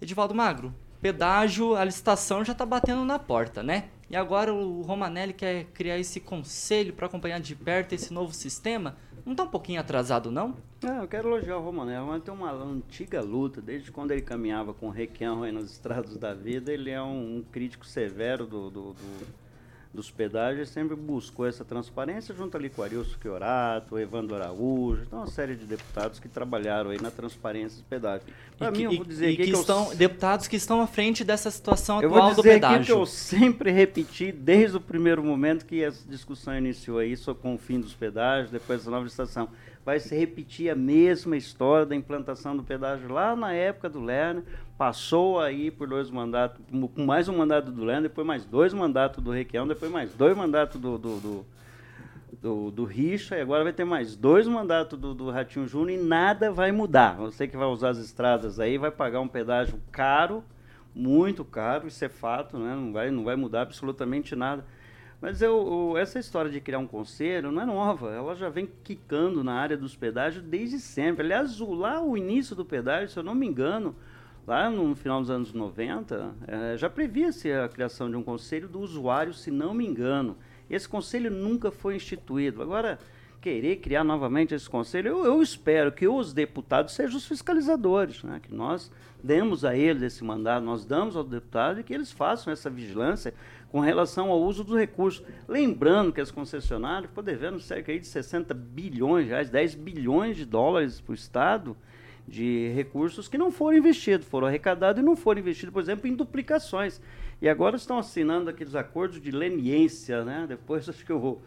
Edivaldo Magro, pedágio, a licitação já está batendo na porta, né? E agora o Romanelli quer criar esse conselho para acompanhar de perto esse novo sistema? Não tá um pouquinho atrasado, não? É, eu quero elogiar o Romanelli. Mas tem uma antiga luta, desde quando ele caminhava com o Requião aí nas estradas da vida, ele é um, um crítico severo do, do- do- dos pedágios, sempre buscou essa transparência junto ali com Arilson Chiorato, o Evandro Araújo, então uma série de deputados que trabalharam aí na transparência dos pedágios. Para mim, que, eu vou dizer e que que eu estão deputados que estão à frente dessa situação eu atual vou do dizer que pedágio. eu sempre repeti desde o primeiro momento que essa discussão iniciou aí só com o fim dos pedágios, depois da nova estação. Vai se repetir a mesma história da implantação do pedágio lá na época do Lerner, passou aí por dois mandatos, com mais um mandato do Lerner, depois mais dois mandatos do Requião, depois mais dois mandatos do, do, do, do, do Richa, e agora vai ter mais dois mandatos do, do Ratinho Júnior e nada vai mudar. Você que vai usar as estradas aí vai pagar um pedágio caro, muito caro, isso é fato, né? não, vai, não vai mudar absolutamente nada. Mas eu, eu- essa história de criar um conselho não é nova, ela já vem quicando na área dos pedágios desde sempre. Aliás, o- lá o início do pedágio, se eu não me engano, lá no final dos anos 90, eh, já previa-se a criação de um conselho do usuário, se não me engano. Esse conselho nunca foi instituído. Agora, querer criar novamente esse conselho, eu, eu espero que os deputados sejam os fiscalizadores, né? que nós demos a eles esse mandato, nós damos ao deputado e que eles façam essa vigilância com relação ao uso dos recursos. Lembrando que as concessionárias estão devendo cerca de 60 bilhões de reais, 10 bilhões de dólares para o Estado de recursos que não foram investidos, foram arrecadados e não foram investidos, por exemplo, em duplicações. E agora estão assinando aqueles acordos de leniência, né? Depois acho que o, o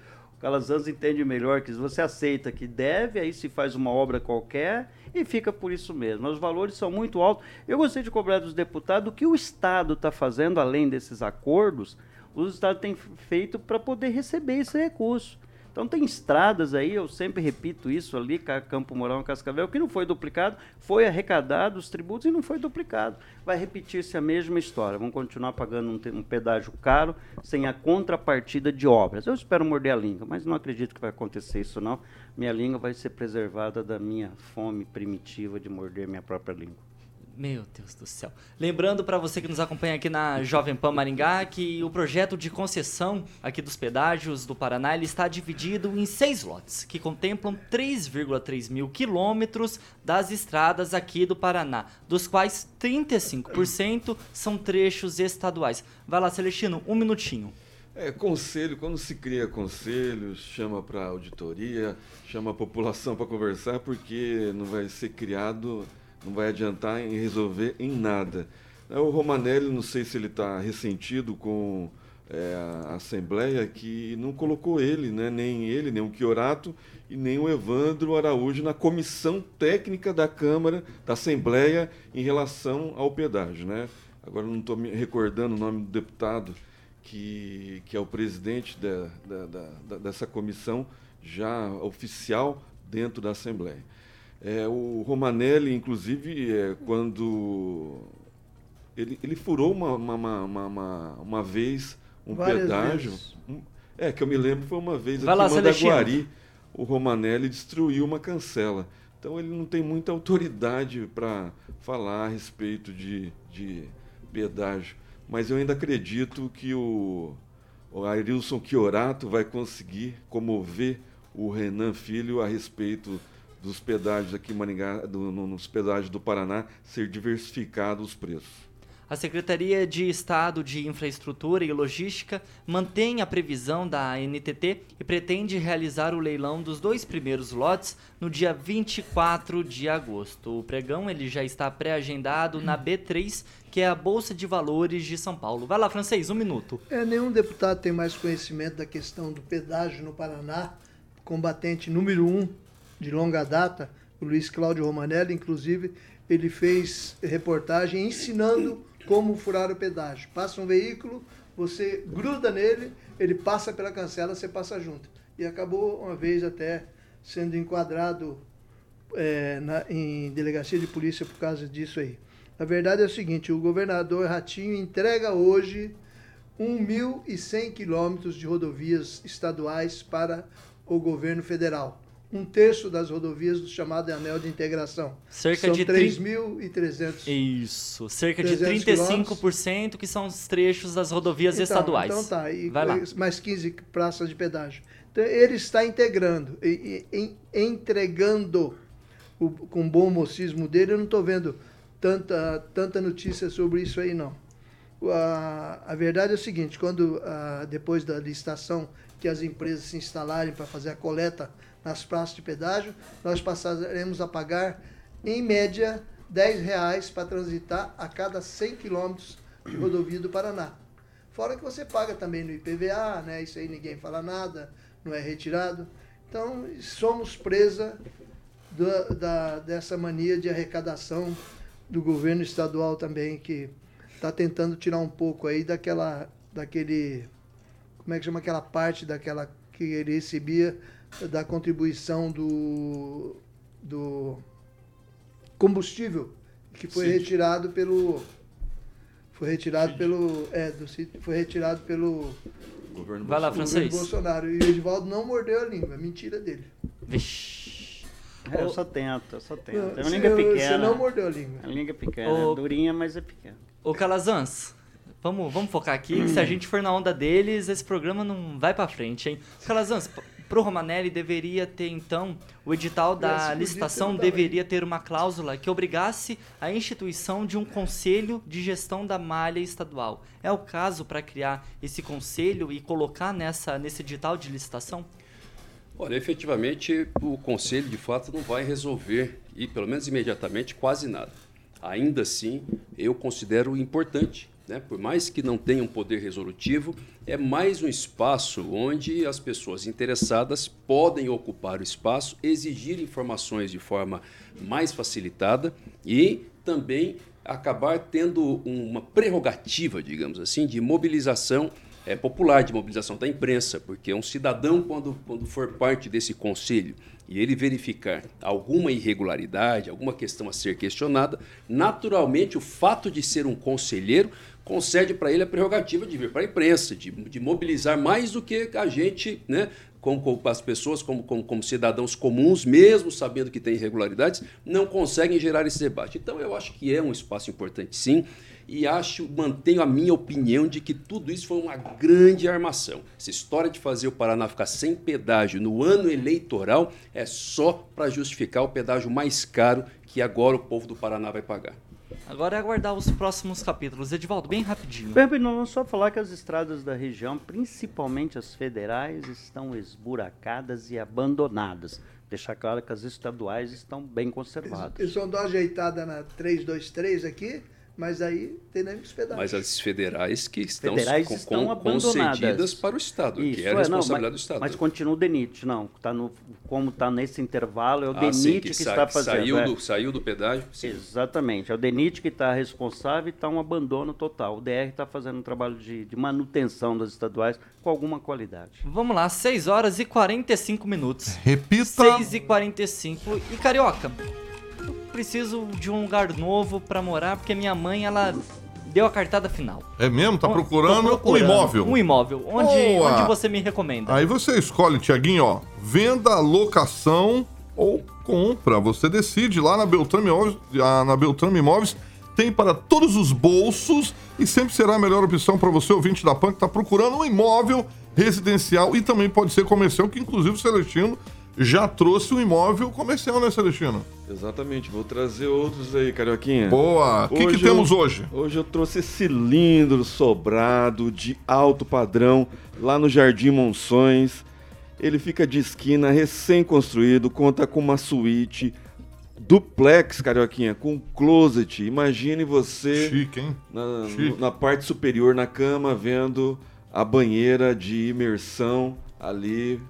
Calazans entende melhor que você aceita que deve, aí se faz uma obra qualquer e fica por isso mesmo. Os valores são muito altos. Eu gostaria de cobrar dos deputados o que o Estado está fazendo além desses acordos, o Estado tem feito para poder receber esse recurso. Então tem estradas aí, eu sempre repito isso ali, Ca- Campo Mourão Cascavel, que não foi duplicado, foi arrecadado os tributos e não foi duplicado. Vai repetir-se a mesma história. Vão continuar pagando um, um pedágio caro, sem a contrapartida de obras. Eu espero morder a língua, mas não acredito que vai acontecer isso não. Minha língua vai ser preservada da minha fome primitiva de morder minha própria língua. Meu Deus do céu. Lembrando para você que nos acompanha aqui na Jovem Pan Maringá que o projeto de concessão aqui dos pedágios do Paraná ele está dividido em seis lotes, que contemplam 3,3 mil quilômetros das estradas aqui do Paraná, dos quais 35% são trechos estaduais. Vai lá, Celestino, um minutinho. É, conselho, quando se cria conselhos, chama para auditoria, chama a população para conversar, porque não vai ser criado, não vai adiantar em resolver em nada. É, O Romanelli, não sei se ele está ressentido com é, a Assembleia, que não colocou ele, né, nem ele, nem o Chiorato e nem o Evandro Araújo na comissão técnica da Câmara, da Assembleia, em relação ao pedágio. Né? Agora não estou me recordando o nome do deputado que, que é o presidente da, da, da, dessa comissão já oficial dentro da Assembleia. É, o Romanelli, inclusive, é, quando ele, ele furou uma, uma, uma, uma, uma vez um Várias pedágio. vezes. um- é, que eu me lembro foi uma vez Vai aqui lá, em. Mandaguari, o Romanelli destruiu uma cancela. Então ele não tem muita autoridade para falar a respeito de, de pedágio. Mas eu ainda acredito que o, o Arilson Chiorato vai conseguir comover o Renan Filho a respeito dos pedágios aqui em Maringá, do- no- nos pedágios do Paraná, ser diversificados os preços. A Secretaria de Estado de Infraestrutura e Logística mantém a previsão da NTT e pretende realizar o leilão dos dois primeiros lotes no dia 24 de agosto. O pregão ele já está pré-agendado na B3, que é a Bolsa de Valores de São Paulo. Vai lá, francês, um minuto. É, nenhum deputado tem mais conhecimento da questão do pedágio no Paraná. Combatente número um de longa data, o Luiz Cláudio Romanelli, inclusive, ele fez reportagem ensinando como furar o pedágio. Passa um veículo, você gruda nele, ele passa pela cancela, você passa junto. E acabou uma vez até sendo enquadrado é, na- em delegacia de polícia por causa disso aí. A verdade é o seguinte, o governador Ratinho entrega hoje 1.100 quilômetros de rodovias estaduais para o governo federal. Um terço das rodovias do chamado Anel de Integração. Cerca São de 3.300. Isso, cerca de 300 35% que são os trechos das rodovias Então, estaduais. Então tá, e Vai lá. mais 15 praças de pedágio. Então ele está integrando, e, e- entregando o- com bom mocismo dele. Eu não estou vendo tanta, tanta notícia sobre isso aí, não. A, a verdade é o seguinte, quando ah, depois da licitação que as empresas se instalarem para fazer a coleta nas praças de pedágio, nós passaremos a pagar, em média, 10 reais para transitar a cada 100 quilômetros de rodovia do Paraná. Fora que você paga também no IPVA, né? Isso aí ninguém fala nada, não é retirado. Então, somos presa da- dessa mania de arrecadação do governo estadual também, que está tentando tirar um pouco aí daquela, daquele, como é que chama aquela parte daquela que ele recebia da contribuição do, do combustível, que foi retirado pelo foi retirado pelo é, do, sítio- foi retirado pelo Governo Vai lá, francês. Bolsonaro e o Edivaldo não mordeu a língua, é mentira dele. Vixe. É, eu só tento, eu só tento. Não, É uma você- língua Você pequena. não mordeu a língua. A língua é pequena, Ô- é durinha, mas é pequena. Ô Calazans, vamos, vamos focar aqui, que se a gente for na onda deles, esse programa não vai pra frente, hein? Calazans, pro Romanelli deveria ter, então, o edital da licitação tava deveria ter uma cláusula que obrigasse a instituição de um conselho de gestão da malha estadual. É o caso para criar esse conselho e colocar nessa, nesse edital de licitação? Olha, efetivamente, o conselho de fato não vai resolver, e pelo menos imediatamente, quase nada. Ainda assim, eu considero importante, né? por mais que não tenha um poder resolutivo, é mais um espaço onde as pessoas interessadas podem ocupar o espaço, exigir informações de forma mais facilitada e também acabar tendo uma prerrogativa, digamos assim, de mobilização é, popular, de mobilização da imprensa, porque um cidadão, quando, quando for parte desse conselho e ele verificar alguma irregularidade, alguma questão a ser questionada, naturalmente o fato de ser um conselheiro concede para ele a prerrogativa de vir para a imprensa, de, de mobilizar mais do que a gente, né, como, como as pessoas, como, como, como cidadãos comuns, mesmo sabendo que tem irregularidades, não conseguem gerar esse debate. Então eu acho que é um espaço importante sim, e acho, mantenho a minha opinião de que tudo isso foi uma grande armação. Essa história de fazer o Paraná ficar sem pedágio no ano eleitoral é só para justificar o pedágio mais caro que agora o povo do Paraná vai pagar. Agora é aguardar os próximos capítulos. Edivaldo, bem rapidinho. Bem, não, só falar que as estradas da região, principalmente as federais, estão esburacadas e abandonadas. Deixar claro que as estaduais estão bem conservadas. Eles vão dar uma ajeitada na 323 aqui, Mas aí teremos federais. Mas as federais que estão, Federais com- estão com- abandonadas. concedidas para o Estado, Isso, que é a não, responsabilidade mas, do Estado. Mas continua o DENIT, não. Tá no, como está nesse intervalo, é o Ah, DENIT sim, que, sa- está fazendo. Saiu, é. do, saiu do pedágio? Sim. Exatamente, é o DENIT que está responsável e está um abandono total. O DR está fazendo um trabalho de, de manutenção das estaduais com alguma qualidade. Vamos lá, 6 horas e 45 minutos. Repita. 6 e 45 E Carioca, eu preciso de um lugar novo pra morar, porque minha mãe, ela deu a cartada final. É mesmo? Tá procurando, procurando um imóvel. Um imóvel. Onde, Boa. onde você me recomenda? Aí você escolhe, Tiaguinho, ó. Venda, locação ou compra. Você decide lá na Beltrame Imóveis. ah, Na Beltrame Imóveis tem para todos os bolsos e sempre será a melhor opção para você, ouvinte da PAN, que está procurando um imóvel residencial e também pode ser comercial, que inclusive o Celestino já trouxe um imóvel comercial, né, Celestino? Exatamente, vou trazer outros aí, Carioquinha. Boa! O que, que temos eu- hoje? Hoje eu trouxe cilindro sobrado de alto padrão lá no Jardim Monções. Ele fica de esquina, recém-construído, conta com uma suíte duplex, Carioquinha, com closet. Imagine você Chique, hein? na, Chique. na parte superior na cama vendo a banheira de imersão ali,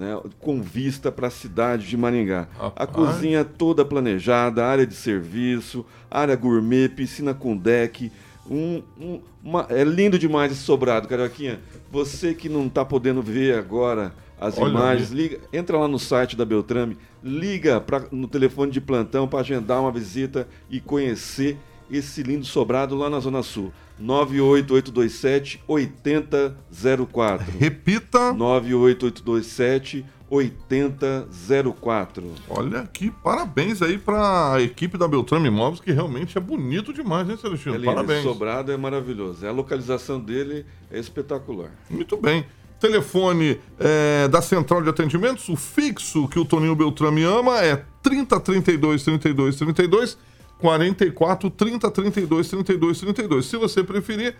né, com vista para a cidade de Maringá. A Rapaz. cozinha toda planejada, área de serviço, área gourmet, piscina com deck. Um, um- uma- é lindo demais esse sobrado, Carioquinha. Você que não está podendo ver agora as Olha imagens, liga, entra lá no site da Beltrame, liga pra, no telefone de plantão para agendar uma visita e conhecer esse lindo sobrado lá na Zona Sul. 98827 8004. Repita. 98827 8004. Olha aqui, parabéns aí pra equipe da Beltrame Imóveis, que realmente é bonito demais, hein, Celestino? É lindo, parabéns. Esse sobrado é maravilhoso. A localização dele é espetacular. Muito bem. Telefone é, da Central de Atendimentos, o fixo que o Toninho Beltrame ama é 30 32 32 32 44 30 32 32 32. Se você preferir,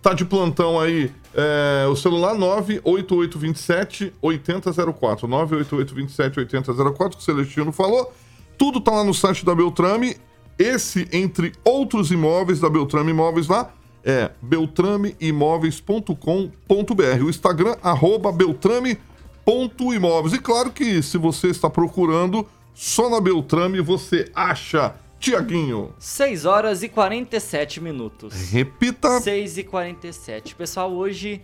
tá de plantão aí é, o celular 98827 8004. 98827 8004, que o Celestino falou. Tudo tá lá no site da Beltrame. Esse, entre outros imóveis da Beltrame Imóveis lá, é beltrameimóveis.com.br. O Instagram, arroba beltrame.imóveis. E claro que se você está procurando, só na Beltrame você acha. Tiaguinho, 6 horas e 47 minutos. repita. 6 e 47. Pessoal, hoje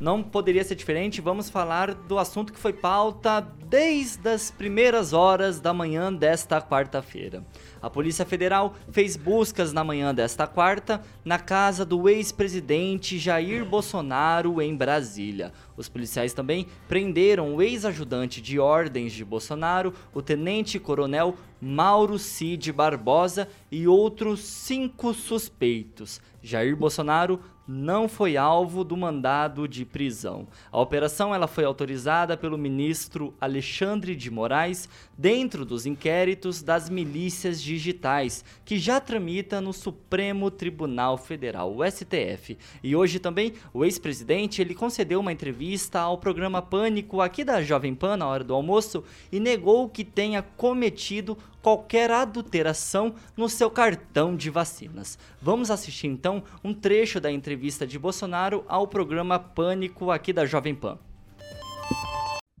não poderia ser diferente. Vamos falar do assunto que foi pauta desde as primeiras horas da manhã desta quarta-feira. A Polícia Federal fez buscas na manhã desta quarta na casa do ex-presidente Jair Bolsonaro em Brasília. Os policiais também prenderam o ex-ajudante de ordens de Bolsonaro, o tenente-coronel Mauro Cid Barbosa e outros cinco suspeitos. Jair Bolsonaro não foi alvo do mandado de prisão. A operação ela foi autorizada pelo ministro Alexandre de Moraes dentro dos inquéritos das milícias digitais, que já tramita no Supremo Tribunal Federal, o STF. E hoje também o ex-presidente ele concedeu uma entrevista ao programa Pânico aqui da Jovem Pan na hora do almoço e negou que tenha cometido qualquer adulteração no seu cartão de vacinas. Vamos assistir então um trecho da entrevista de Bolsonaro ao programa Pânico aqui da Jovem Pan.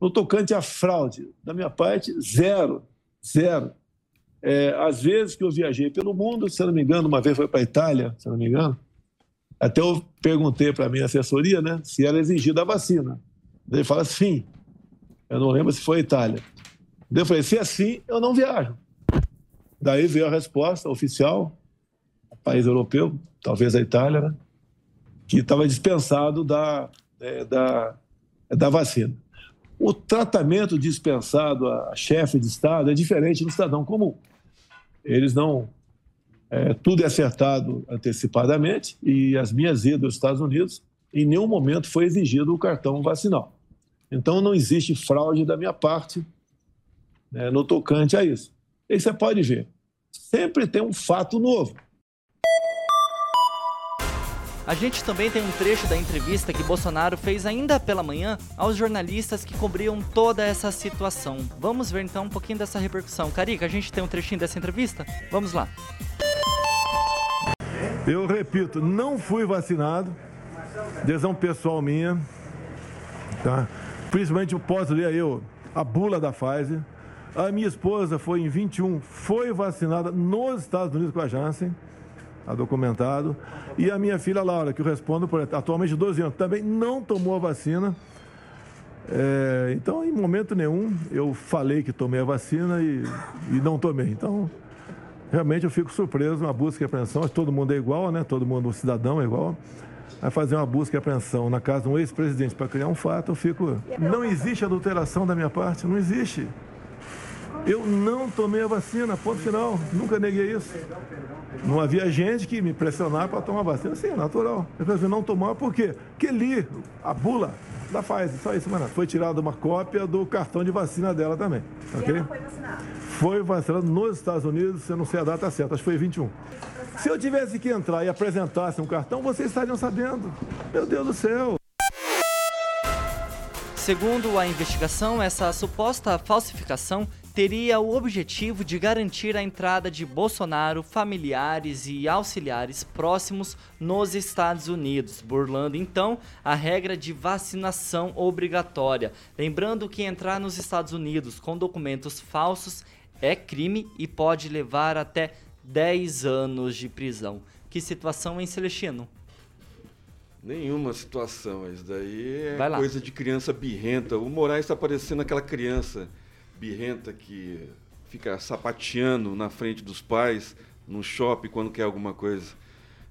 No tocante à fraude, da minha parte, zero. Zero. É, às vezes que eu viajei pelo mundo, se não me engano, uma vez foi para a Itália, se não me engano, até eu perguntei para a minha assessoria né, se era exigida a vacina. Ele fala sim. Eu não lembro se foi a Itália. Eu falei, se é assim, eu não viajo. Daí veio a resposta oficial, país europeu, talvez a Itália, né, que estava dispensado da, é, da, da vacina. O tratamento dispensado a chefe de Estado é diferente do cidadão comum. Eles não. é, tudo é acertado antecipadamente e as minhas idas aos Estados Unidos, em nenhum momento foi exigido o cartão vacinal. Então não existe fraude da minha parte né, no tocante a isso. E você pode ver, sempre tem um fato novo. A gente também tem um trecho da entrevista que Bolsonaro fez ainda pela manhã aos jornalistas que cobriam toda essa situação. Vamos ver então um pouquinho dessa repercussão. Carica, a gente tem um trechinho dessa entrevista? Vamos lá. Eu repito, não fui vacinado, decisão pessoal minha, tá? Principalmente eu posso ler aí a bula da Pfizer. A minha esposa foi em 21, foi vacinada nos Estados Unidos com a Janssen, documentado. E a minha filha Laura, que eu respondo por atualmente 12 anos, também não tomou a vacina. É, então, em momento nenhum, eu falei que tomei a vacina e, e não tomei. Então, realmente eu fico surpreso na busca e apreensão. Todo mundo é igual, né? Todo mundo, um cidadão é igual. Vai fazer uma busca e apreensão na casa de um ex-presidente para criar um fato, eu fico. Não existe adulteração da minha parte, não existe. Eu não tomei a vacina, ponto final. Nunca neguei isso. Não havia gente que me pressionava para tomar vacina. Sim, é natural. Eu resolvi não tomar por quê? Porque li a bula da Pfizer, só isso, mano. Foi tirada uma cópia do cartão de vacina dela também. Ok? E ela foi vacinada? Foi vacinada nos Estados Unidos, eu não sei a data certa, acho que foi 21. Se eu tivesse que entrar e apresentasse um cartão, vocês estariam sabendo. Meu Deus do céu. Segundo a investigação, essa suposta falsificação teria o objetivo de garantir a entrada de Bolsonaro, familiares e auxiliares próximos nos Estados Unidos, burlando então a regra de vacinação obrigatória. Lembrando que entrar nos Estados Unidos com documentos falsos é crime e pode levar até 10 anos de prisão. Que situação, hein, Celestino? Nenhuma situação. Isso daí é coisa de criança birrenta. O Moraes está parecendo aquela criança birrenta que fica sapateando na frente dos pais no shopping quando quer alguma coisa.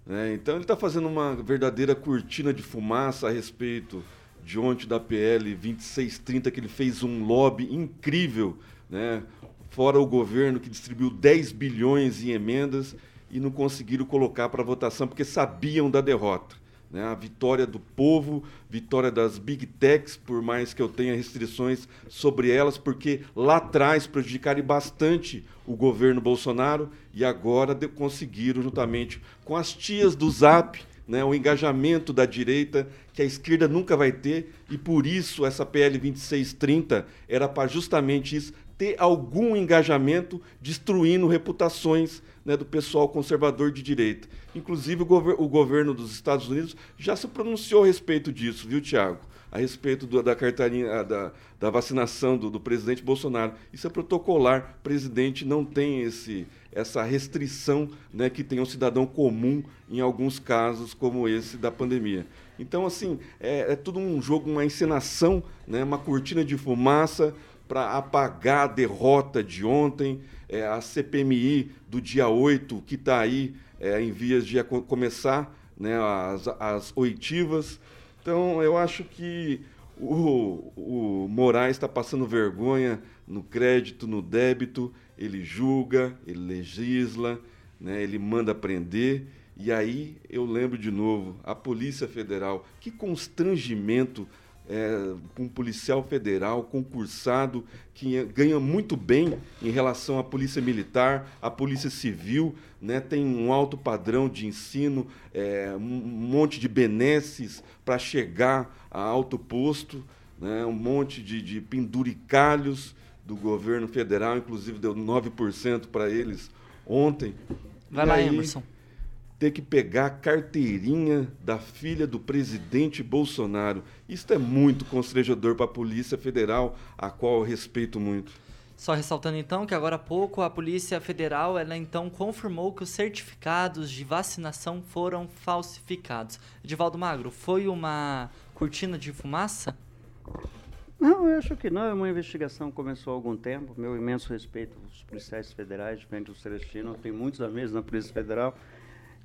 Né? Então ele está fazendo uma verdadeira cortina de fumaça a respeito de ontem da PL 2630, que ele fez um lobby incrível, né? fora o governo que distribuiu 10 bilhões em emendas e não conseguiram colocar para votação porque sabiam da derrota. Né? A vitória do povo, vitória das big techs, por mais que eu tenha restrições sobre elas, porque lá atrás prejudicaram bastante o governo Bolsonaro e agora conseguiram, juntamente com as tias do Zap, né, o engajamento da direita que a esquerda nunca vai ter, e por isso essa PL 2630 era para justamente isso, ter algum engajamento destruindo reputações né, do pessoal conservador de direita. Inclusive, o, gover o, governo dos Estados Unidos já se pronunciou a respeito disso, viu, Tiago? A respeito do, da carteirinha, da, da vacinação do, do, presidente Bolsonaro. Isso é protocolar. O presidente não tem esse, essa restrição né, que tem um cidadão comum em alguns casos, como esse da pandemia. Então, assim, é, é tudo um jogo, uma encenação, né, uma cortina de fumaça para apagar a derrota de ontem, é, a CPMI do dia 8, que está aí é, em vias de começar né, as, as oitivas. Então, eu acho que o, o Moraes está passando vergonha no crédito, no débito, ele julga, ele legisla, né, ele manda prender. E aí eu lembro de novo, a Polícia Federal, que constrangimento é, um policial federal concursado que ganha muito bem em relação à polícia militar, à polícia civil, né, tem um alto padrão de ensino, é, um monte de benesses para chegar a alto posto, né, um monte de, de penduricalhos do governo federal, inclusive deu 9% para eles ontem. Vai e lá, aí, Emerson ter que pegar a carteirinha da filha do presidente Bolsonaro. Isso é muito constrangedor para a Polícia Federal, a qual eu respeito muito. Só ressaltando então que agora há pouco a Polícia Federal ela então confirmou que os certificados de vacinação foram falsificados. Edivaldo Magro, foi uma cortina de fumaça? Não, eu acho que não. É uma investigação que começou há algum tempo. Meu imenso respeito aos policiais federais, diferente do Celestino. Eu tenho muitos amigos na Polícia Federal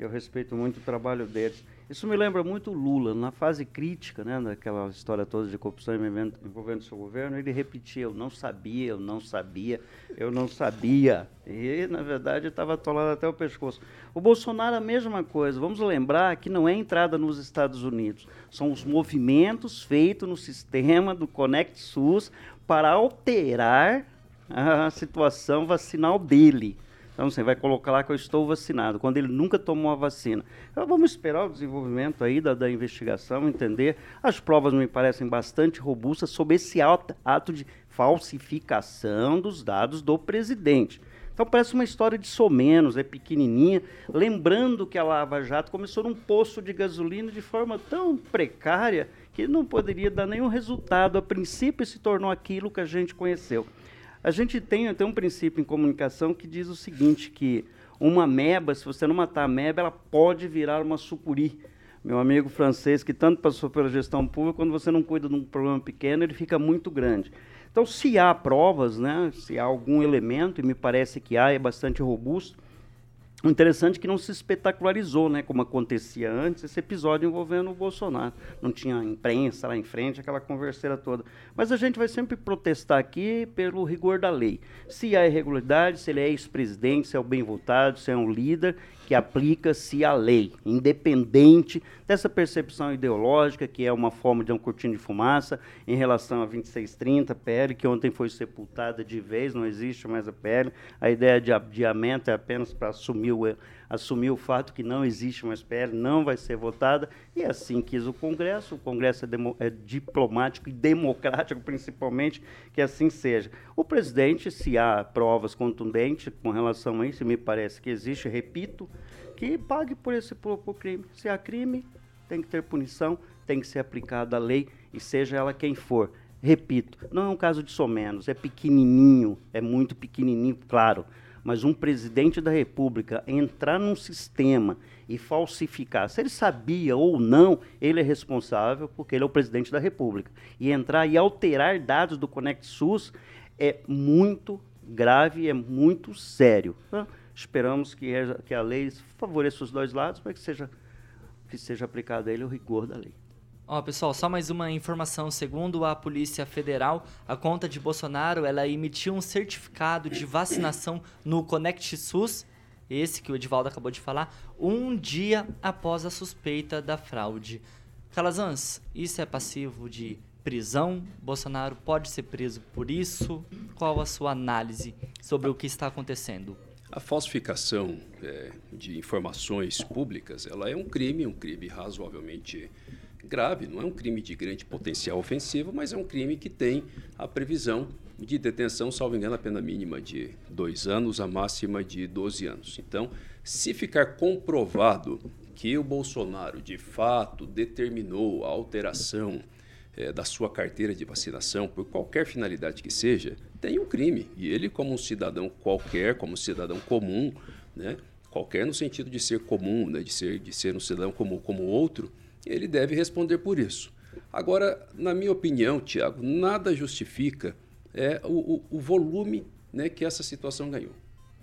eu respeito muito o trabalho deles. Isso me lembra muito o Lula, na fase crítica, né, daquela história toda de corrupção envolvendo, seu governo, ele repetia, eu não sabia, eu não sabia, eu não sabia. E, na verdade, estava atolado até o pescoço. O Bolsonaro, a mesma coisa. Vamos lembrar que não é entrada nos Estados Unidos, são os movimentos feitos no sistema do Conect SUS para alterar a situação vacinal dele. Então, você vai colocar lá que eu estou vacinado, quando ele nunca tomou a vacina. Então, vamos esperar o desenvolvimento aí da, da investigação, entender. As provas me parecem bastante robustas sobre esse ato de falsificação dos dados do presidente. Então parece uma história de somenos, é pequenininha, lembrando que a Lava Jato começou num poço de gasolina de forma tão precária que não poderia dar nenhum resultado. A princípio se tornou aquilo que a gente conheceu. A gente tem, tem um princípio em comunicação que diz o seguinte, que uma meba, se você não matar a meba, ela pode virar uma sucuri. Meu amigo francês, que tanto passou pela gestão pública, quando você não cuida de um problema pequeno, ele fica muito grande. Então, se há provas, né, se há algum elemento, e me parece que há, é bastante robusto, o interessante é que não se espetacularizou, né, como acontecia antes, esse episódio envolvendo o Bolsonaro. Não tinha imprensa lá em frente, aquela converseira toda. Mas a gente vai sempre protestar aqui pelo rigor da lei. Se há irregularidade, se ele é ex-presidente, se é o bem votado, se é um líder, que aplica-se a lei, independente dessa percepção ideológica, que é uma forma de um cortina de fumaça em relação a 2630, PL, que ontem foi sepultada de vez, não existe mais a PL. A ideia de adiamento é apenas para assumir o, assumir o fato que não existe mais PL, não vai ser votada, e assim quis o Congresso. O Congresso é, demo, é diplomático e democrático, principalmente, que assim seja. O presidente, se há provas contundentes com relação a isso, me parece que existe, repito, que pague por esse crime. Se há crime, tem que ter punição, tem que ser aplicada a lei, e seja ela quem for. Repito, não é um caso de somenos, é pequenininho, é muito pequenininho, claro mas um presidente da República entrar num sistema e falsificar, se ele sabia ou não, ele é responsável porque ele é o presidente da República. E entrar e alterar dados do Conect SUS é muito grave, é muito sério. Então, esperamos que, que a lei favoreça os dois lados, mas que seja, que seja aplicado a ele o rigor da lei. Ó, pessoal, só mais uma informação. Segundo a Polícia Federal, a conta de Bolsonaro, ela emitiu um certificado de vacinação no Conect SUS, esse que o Edivaldo acabou de falar, um dia após a suspeita da fraude. Calazans, isso é passivo de prisão? Bolsonaro pode ser preso por isso? Qual a sua análise sobre o que está acontecendo? A falsificação é, de informações públicas, ela é um crime, um crime razoavelmente grave, não é um crime de grande potencial ofensivo, mas é um crime que tem a previsão de detenção, salvo engano, a pena mínima de dois anos, a máxima de 12 anos. Então, se ficar comprovado que o Bolsonaro de fato determinou a alteração é, da sua carteira de vacinação, por qualquer finalidade que seja, tem um crime. E ele, como um cidadão qualquer, como um cidadão comum, né, qualquer no sentido de ser comum, né, de, ser, de ser um cidadão como, como outro, ele deve responder por isso. Agora, na minha opinião, Tiago, nada justifica é, o, o, o, volume né, que essa situação ganhou.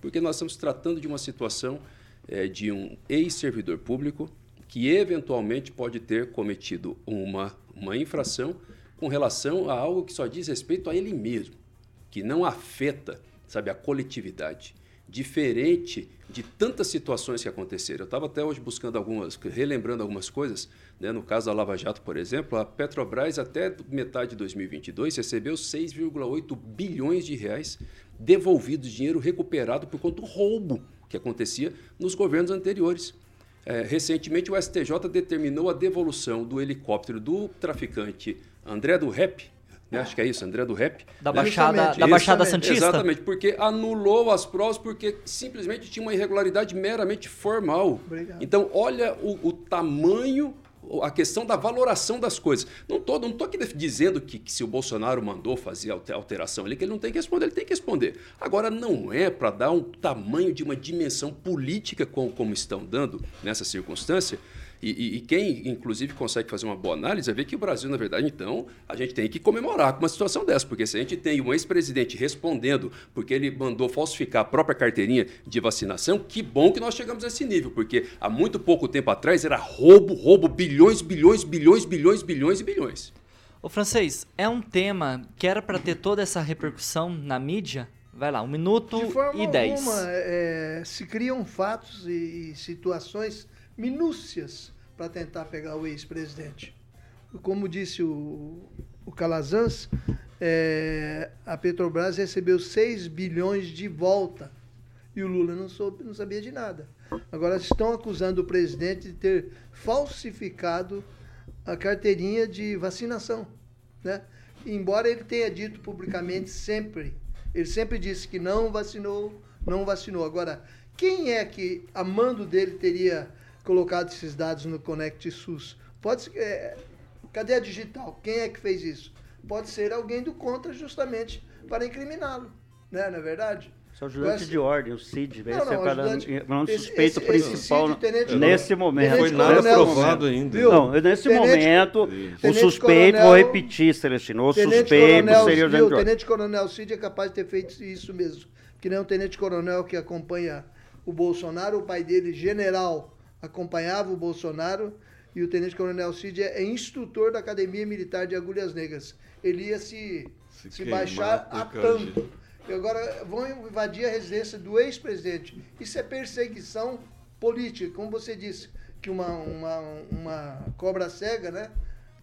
Porque nós estamos tratando de uma situação é, de um ex-servidor público que eventualmente pode ter cometido uma, uma infração com relação a algo que só diz respeito a ele mesmo, que não afeta sabe, a coletividade diferente de tantas situações que aconteceram. Eu estava até hoje buscando algumas, relembrando algumas coisas. Né? No caso da Lava Jato, por exemplo, a Petrobras até metade de 2022 recebeu 6,8 bilhões de reais devolvidos, dinheiro recuperado por conta do roubo que acontecia nos governos anteriores. É, recentemente, o STJ determinou a devolução do helicóptero do traficante André do Rep, né? Acho que é isso, André do Rap. Da né? Baixada, da Baixada Santista. Exatamente, porque anulou as provas porque simplesmente tinha uma irregularidade meramente formal. Obrigado. Então, olha o, o tamanho a questão da valoração das coisas. Não estou não tô aqui dizendo que, que, se o Bolsonaro mandou fazer alteração ali, que ele não tem que responder, ele tem que responder. Agora, não é para dar um tamanho de uma dimensão política como, como estão dando nessa circunstância, e, e, e, quem, inclusive, consegue fazer uma boa análise é ver que o Brasil, na verdade, então, a gente tem que comemorar com uma situação dessa, porque se a gente tem um ex-presidente respondendo porque ele mandou falsificar a própria carteirinha de vacinação, que bom que nós chegamos a esse nível, porque há muito pouco tempo atrás era roubo, roubo, bilhões, bilhões, bilhões, bilhões, bilhões e bilhões. Ô, francês, é um tema que era para ter toda essa repercussão na mídia? Vai lá, um minuto de forma e dez. Alguma, é, se criam fatos e, e situações minúcias para tentar pegar o ex-presidente. Como disse o, o Calazans, é, a Petrobras recebeu 6 bilhões de volta e o Lula não, soube, não sabia de nada. Agora estão acusando o presidente de ter falsificado a carteirinha de vacinação. Né? Embora ele tenha dito publicamente sempre, ele sempre disse que não vacinou, não vacinou. Agora, quem é que, a mando dele, teria colocado esses dados no Conect SUS? Pode ser. É, cadê a digital? Quem é que fez isso? Pode ser alguém do contra, justamente para incriminá-lo. Né? Não é verdade? Seu ajudante de ordem, o CID, Não, esse é não, o cara, ajudante- não, esse- suspeito esse- esse principal Cid, tenente nesse momento. tenente Foi nada coronel- provado ainda. Viu? Não, nesse Tenente- momento, o suspeito, coronel- vou repetir, Celestino, o suspeito Coronel, seria o viu, ajudante de ordem. Tenente Coronel Cid é capaz de ter feito isso mesmo. Que nem o Tenente Coronel que acompanha o Bolsonaro, o pai dele, general, acompanhava o Bolsonaro, e o Tenente Coronel Cid é, é instrutor da Academia Militar de Agulhas Negras. Ele ia se, Se se, baixar a tanto. E agora vão invadir a residência do ex-presidente. Isso é perseguição política, como você disse, que uma, uma, uma cobra cega, né?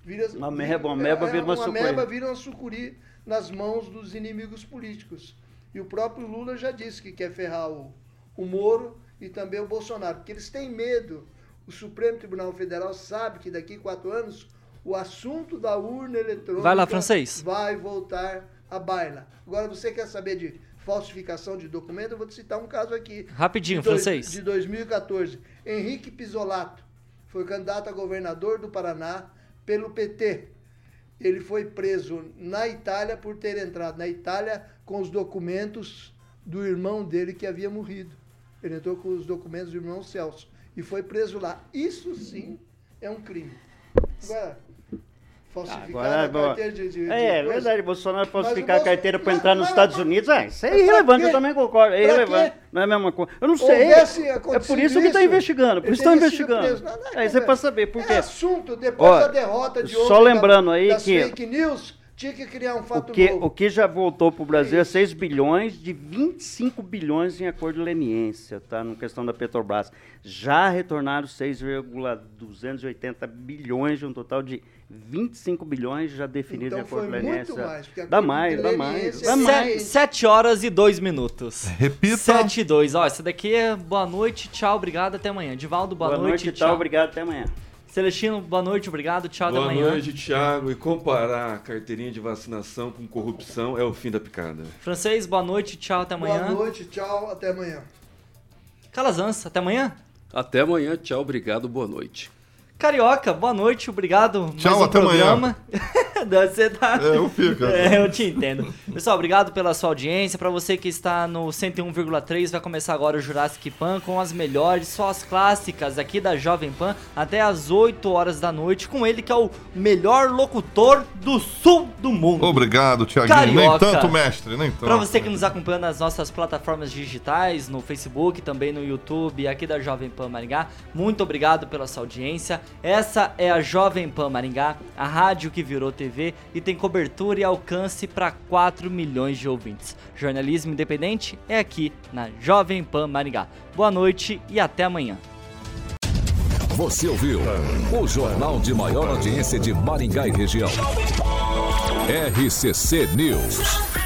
Vira, Uma meba- uma meba vira uma uma sucuri. meba vira uma sucuri nas mãos dos inimigos políticos. E o próprio Lula já disse que quer ferrar o, o Moro e também o Bolsonaro, porque eles têm medo. O Supremo Tribunal Federal sabe que daqui a quatro anos o assunto da urna eletrônica Vai lá, francês. vai voltar à baila. Agora, você quer saber de falsificação de documento? Eu vou te citar um caso aqui. Rapidinho, de dois- francês. De 2014. Henrique Pisolato foi candidato a governador do Paraná pelo PT. Ele foi preso na Itália por ter entrado na Itália com os documentos do irmão dele que havia morrido. Ele entrou com os documentos do irmão Celso e foi preso lá. Isso sim é um crime. Agora, falsificar Agora, a carteira de, de, de É, é coisa- verdade, Bolsonaro falsificar a carteira para entrar nos Estados Unidos, ah, isso é irrelevante, eu também concordo, é irrelevante, não é a mesma coisa. Eu não sei, é por isso que está investigando, por isso estão investigando. não é É, isso é para saber, por quê? É assunto, depois Ó, da derrota de só ontem lembrando da- aí das que- fake news, tinha que criar um O fato que, novo. o que já voltou para o Brasil é 6 bilhões de 25 bilhões em acordo de leniência, tá? No questão da Petrobras. Já retornaram 6,280 bilhões de um total de 25 bilhões já definidos Então em acordo foi de leniência. mais, dá mais, dá mais, leniência dá é mais. mais. 7 horas e 2 minutos. Repita. 7 e 2. Ó, essa daqui é boa noite, tchau, obrigado, até amanhã. Divaldo, boa, Boa, noite, tchau. tchau, obrigado, até amanhã. Celestino, boa noite, obrigado, tchau, Boa até amanhã. noite, Thiago. E comparar a carteirinha de vacinação com corrupção é o fim da picada. Francês, boa noite, tchau, até amanhã. Boa noite, tchau, até amanhã. Calazans, até amanhã. Até amanhã, tchau, obrigado, boa noite. Carioca, boa noite, obrigado. Tchau, mais um até amanhã. programa. Você tá... É, eu fico. É, eu te entendo. Pessoal, obrigado pela sua audiência. Pra você que está no 101,3, vai começar agora o Jurassic Pan com as melhores, só as clássicas aqui da Jovem Pan, até às 8 horas da noite, com ele que é o melhor locutor do sul do mundo. Obrigado, Tiaguinho. Nem tanto, mestre, nem tanto. Pra você que nos acompanha nas nossas plataformas digitais, no Facebook, também no YouTube, aqui da Jovem Pan Maringá, muito obrigado pela sua audiência. Essa é a Jovem Pan Maringá, a rádio que virou TV e tem cobertura e alcance para 4 milhões de ouvintes. Jornalismo independente é aqui na Jovem Pan Maringá. Boa noite e até amanhã. Você ouviu o jornal de maior audiência de Maringá e região. RCC News.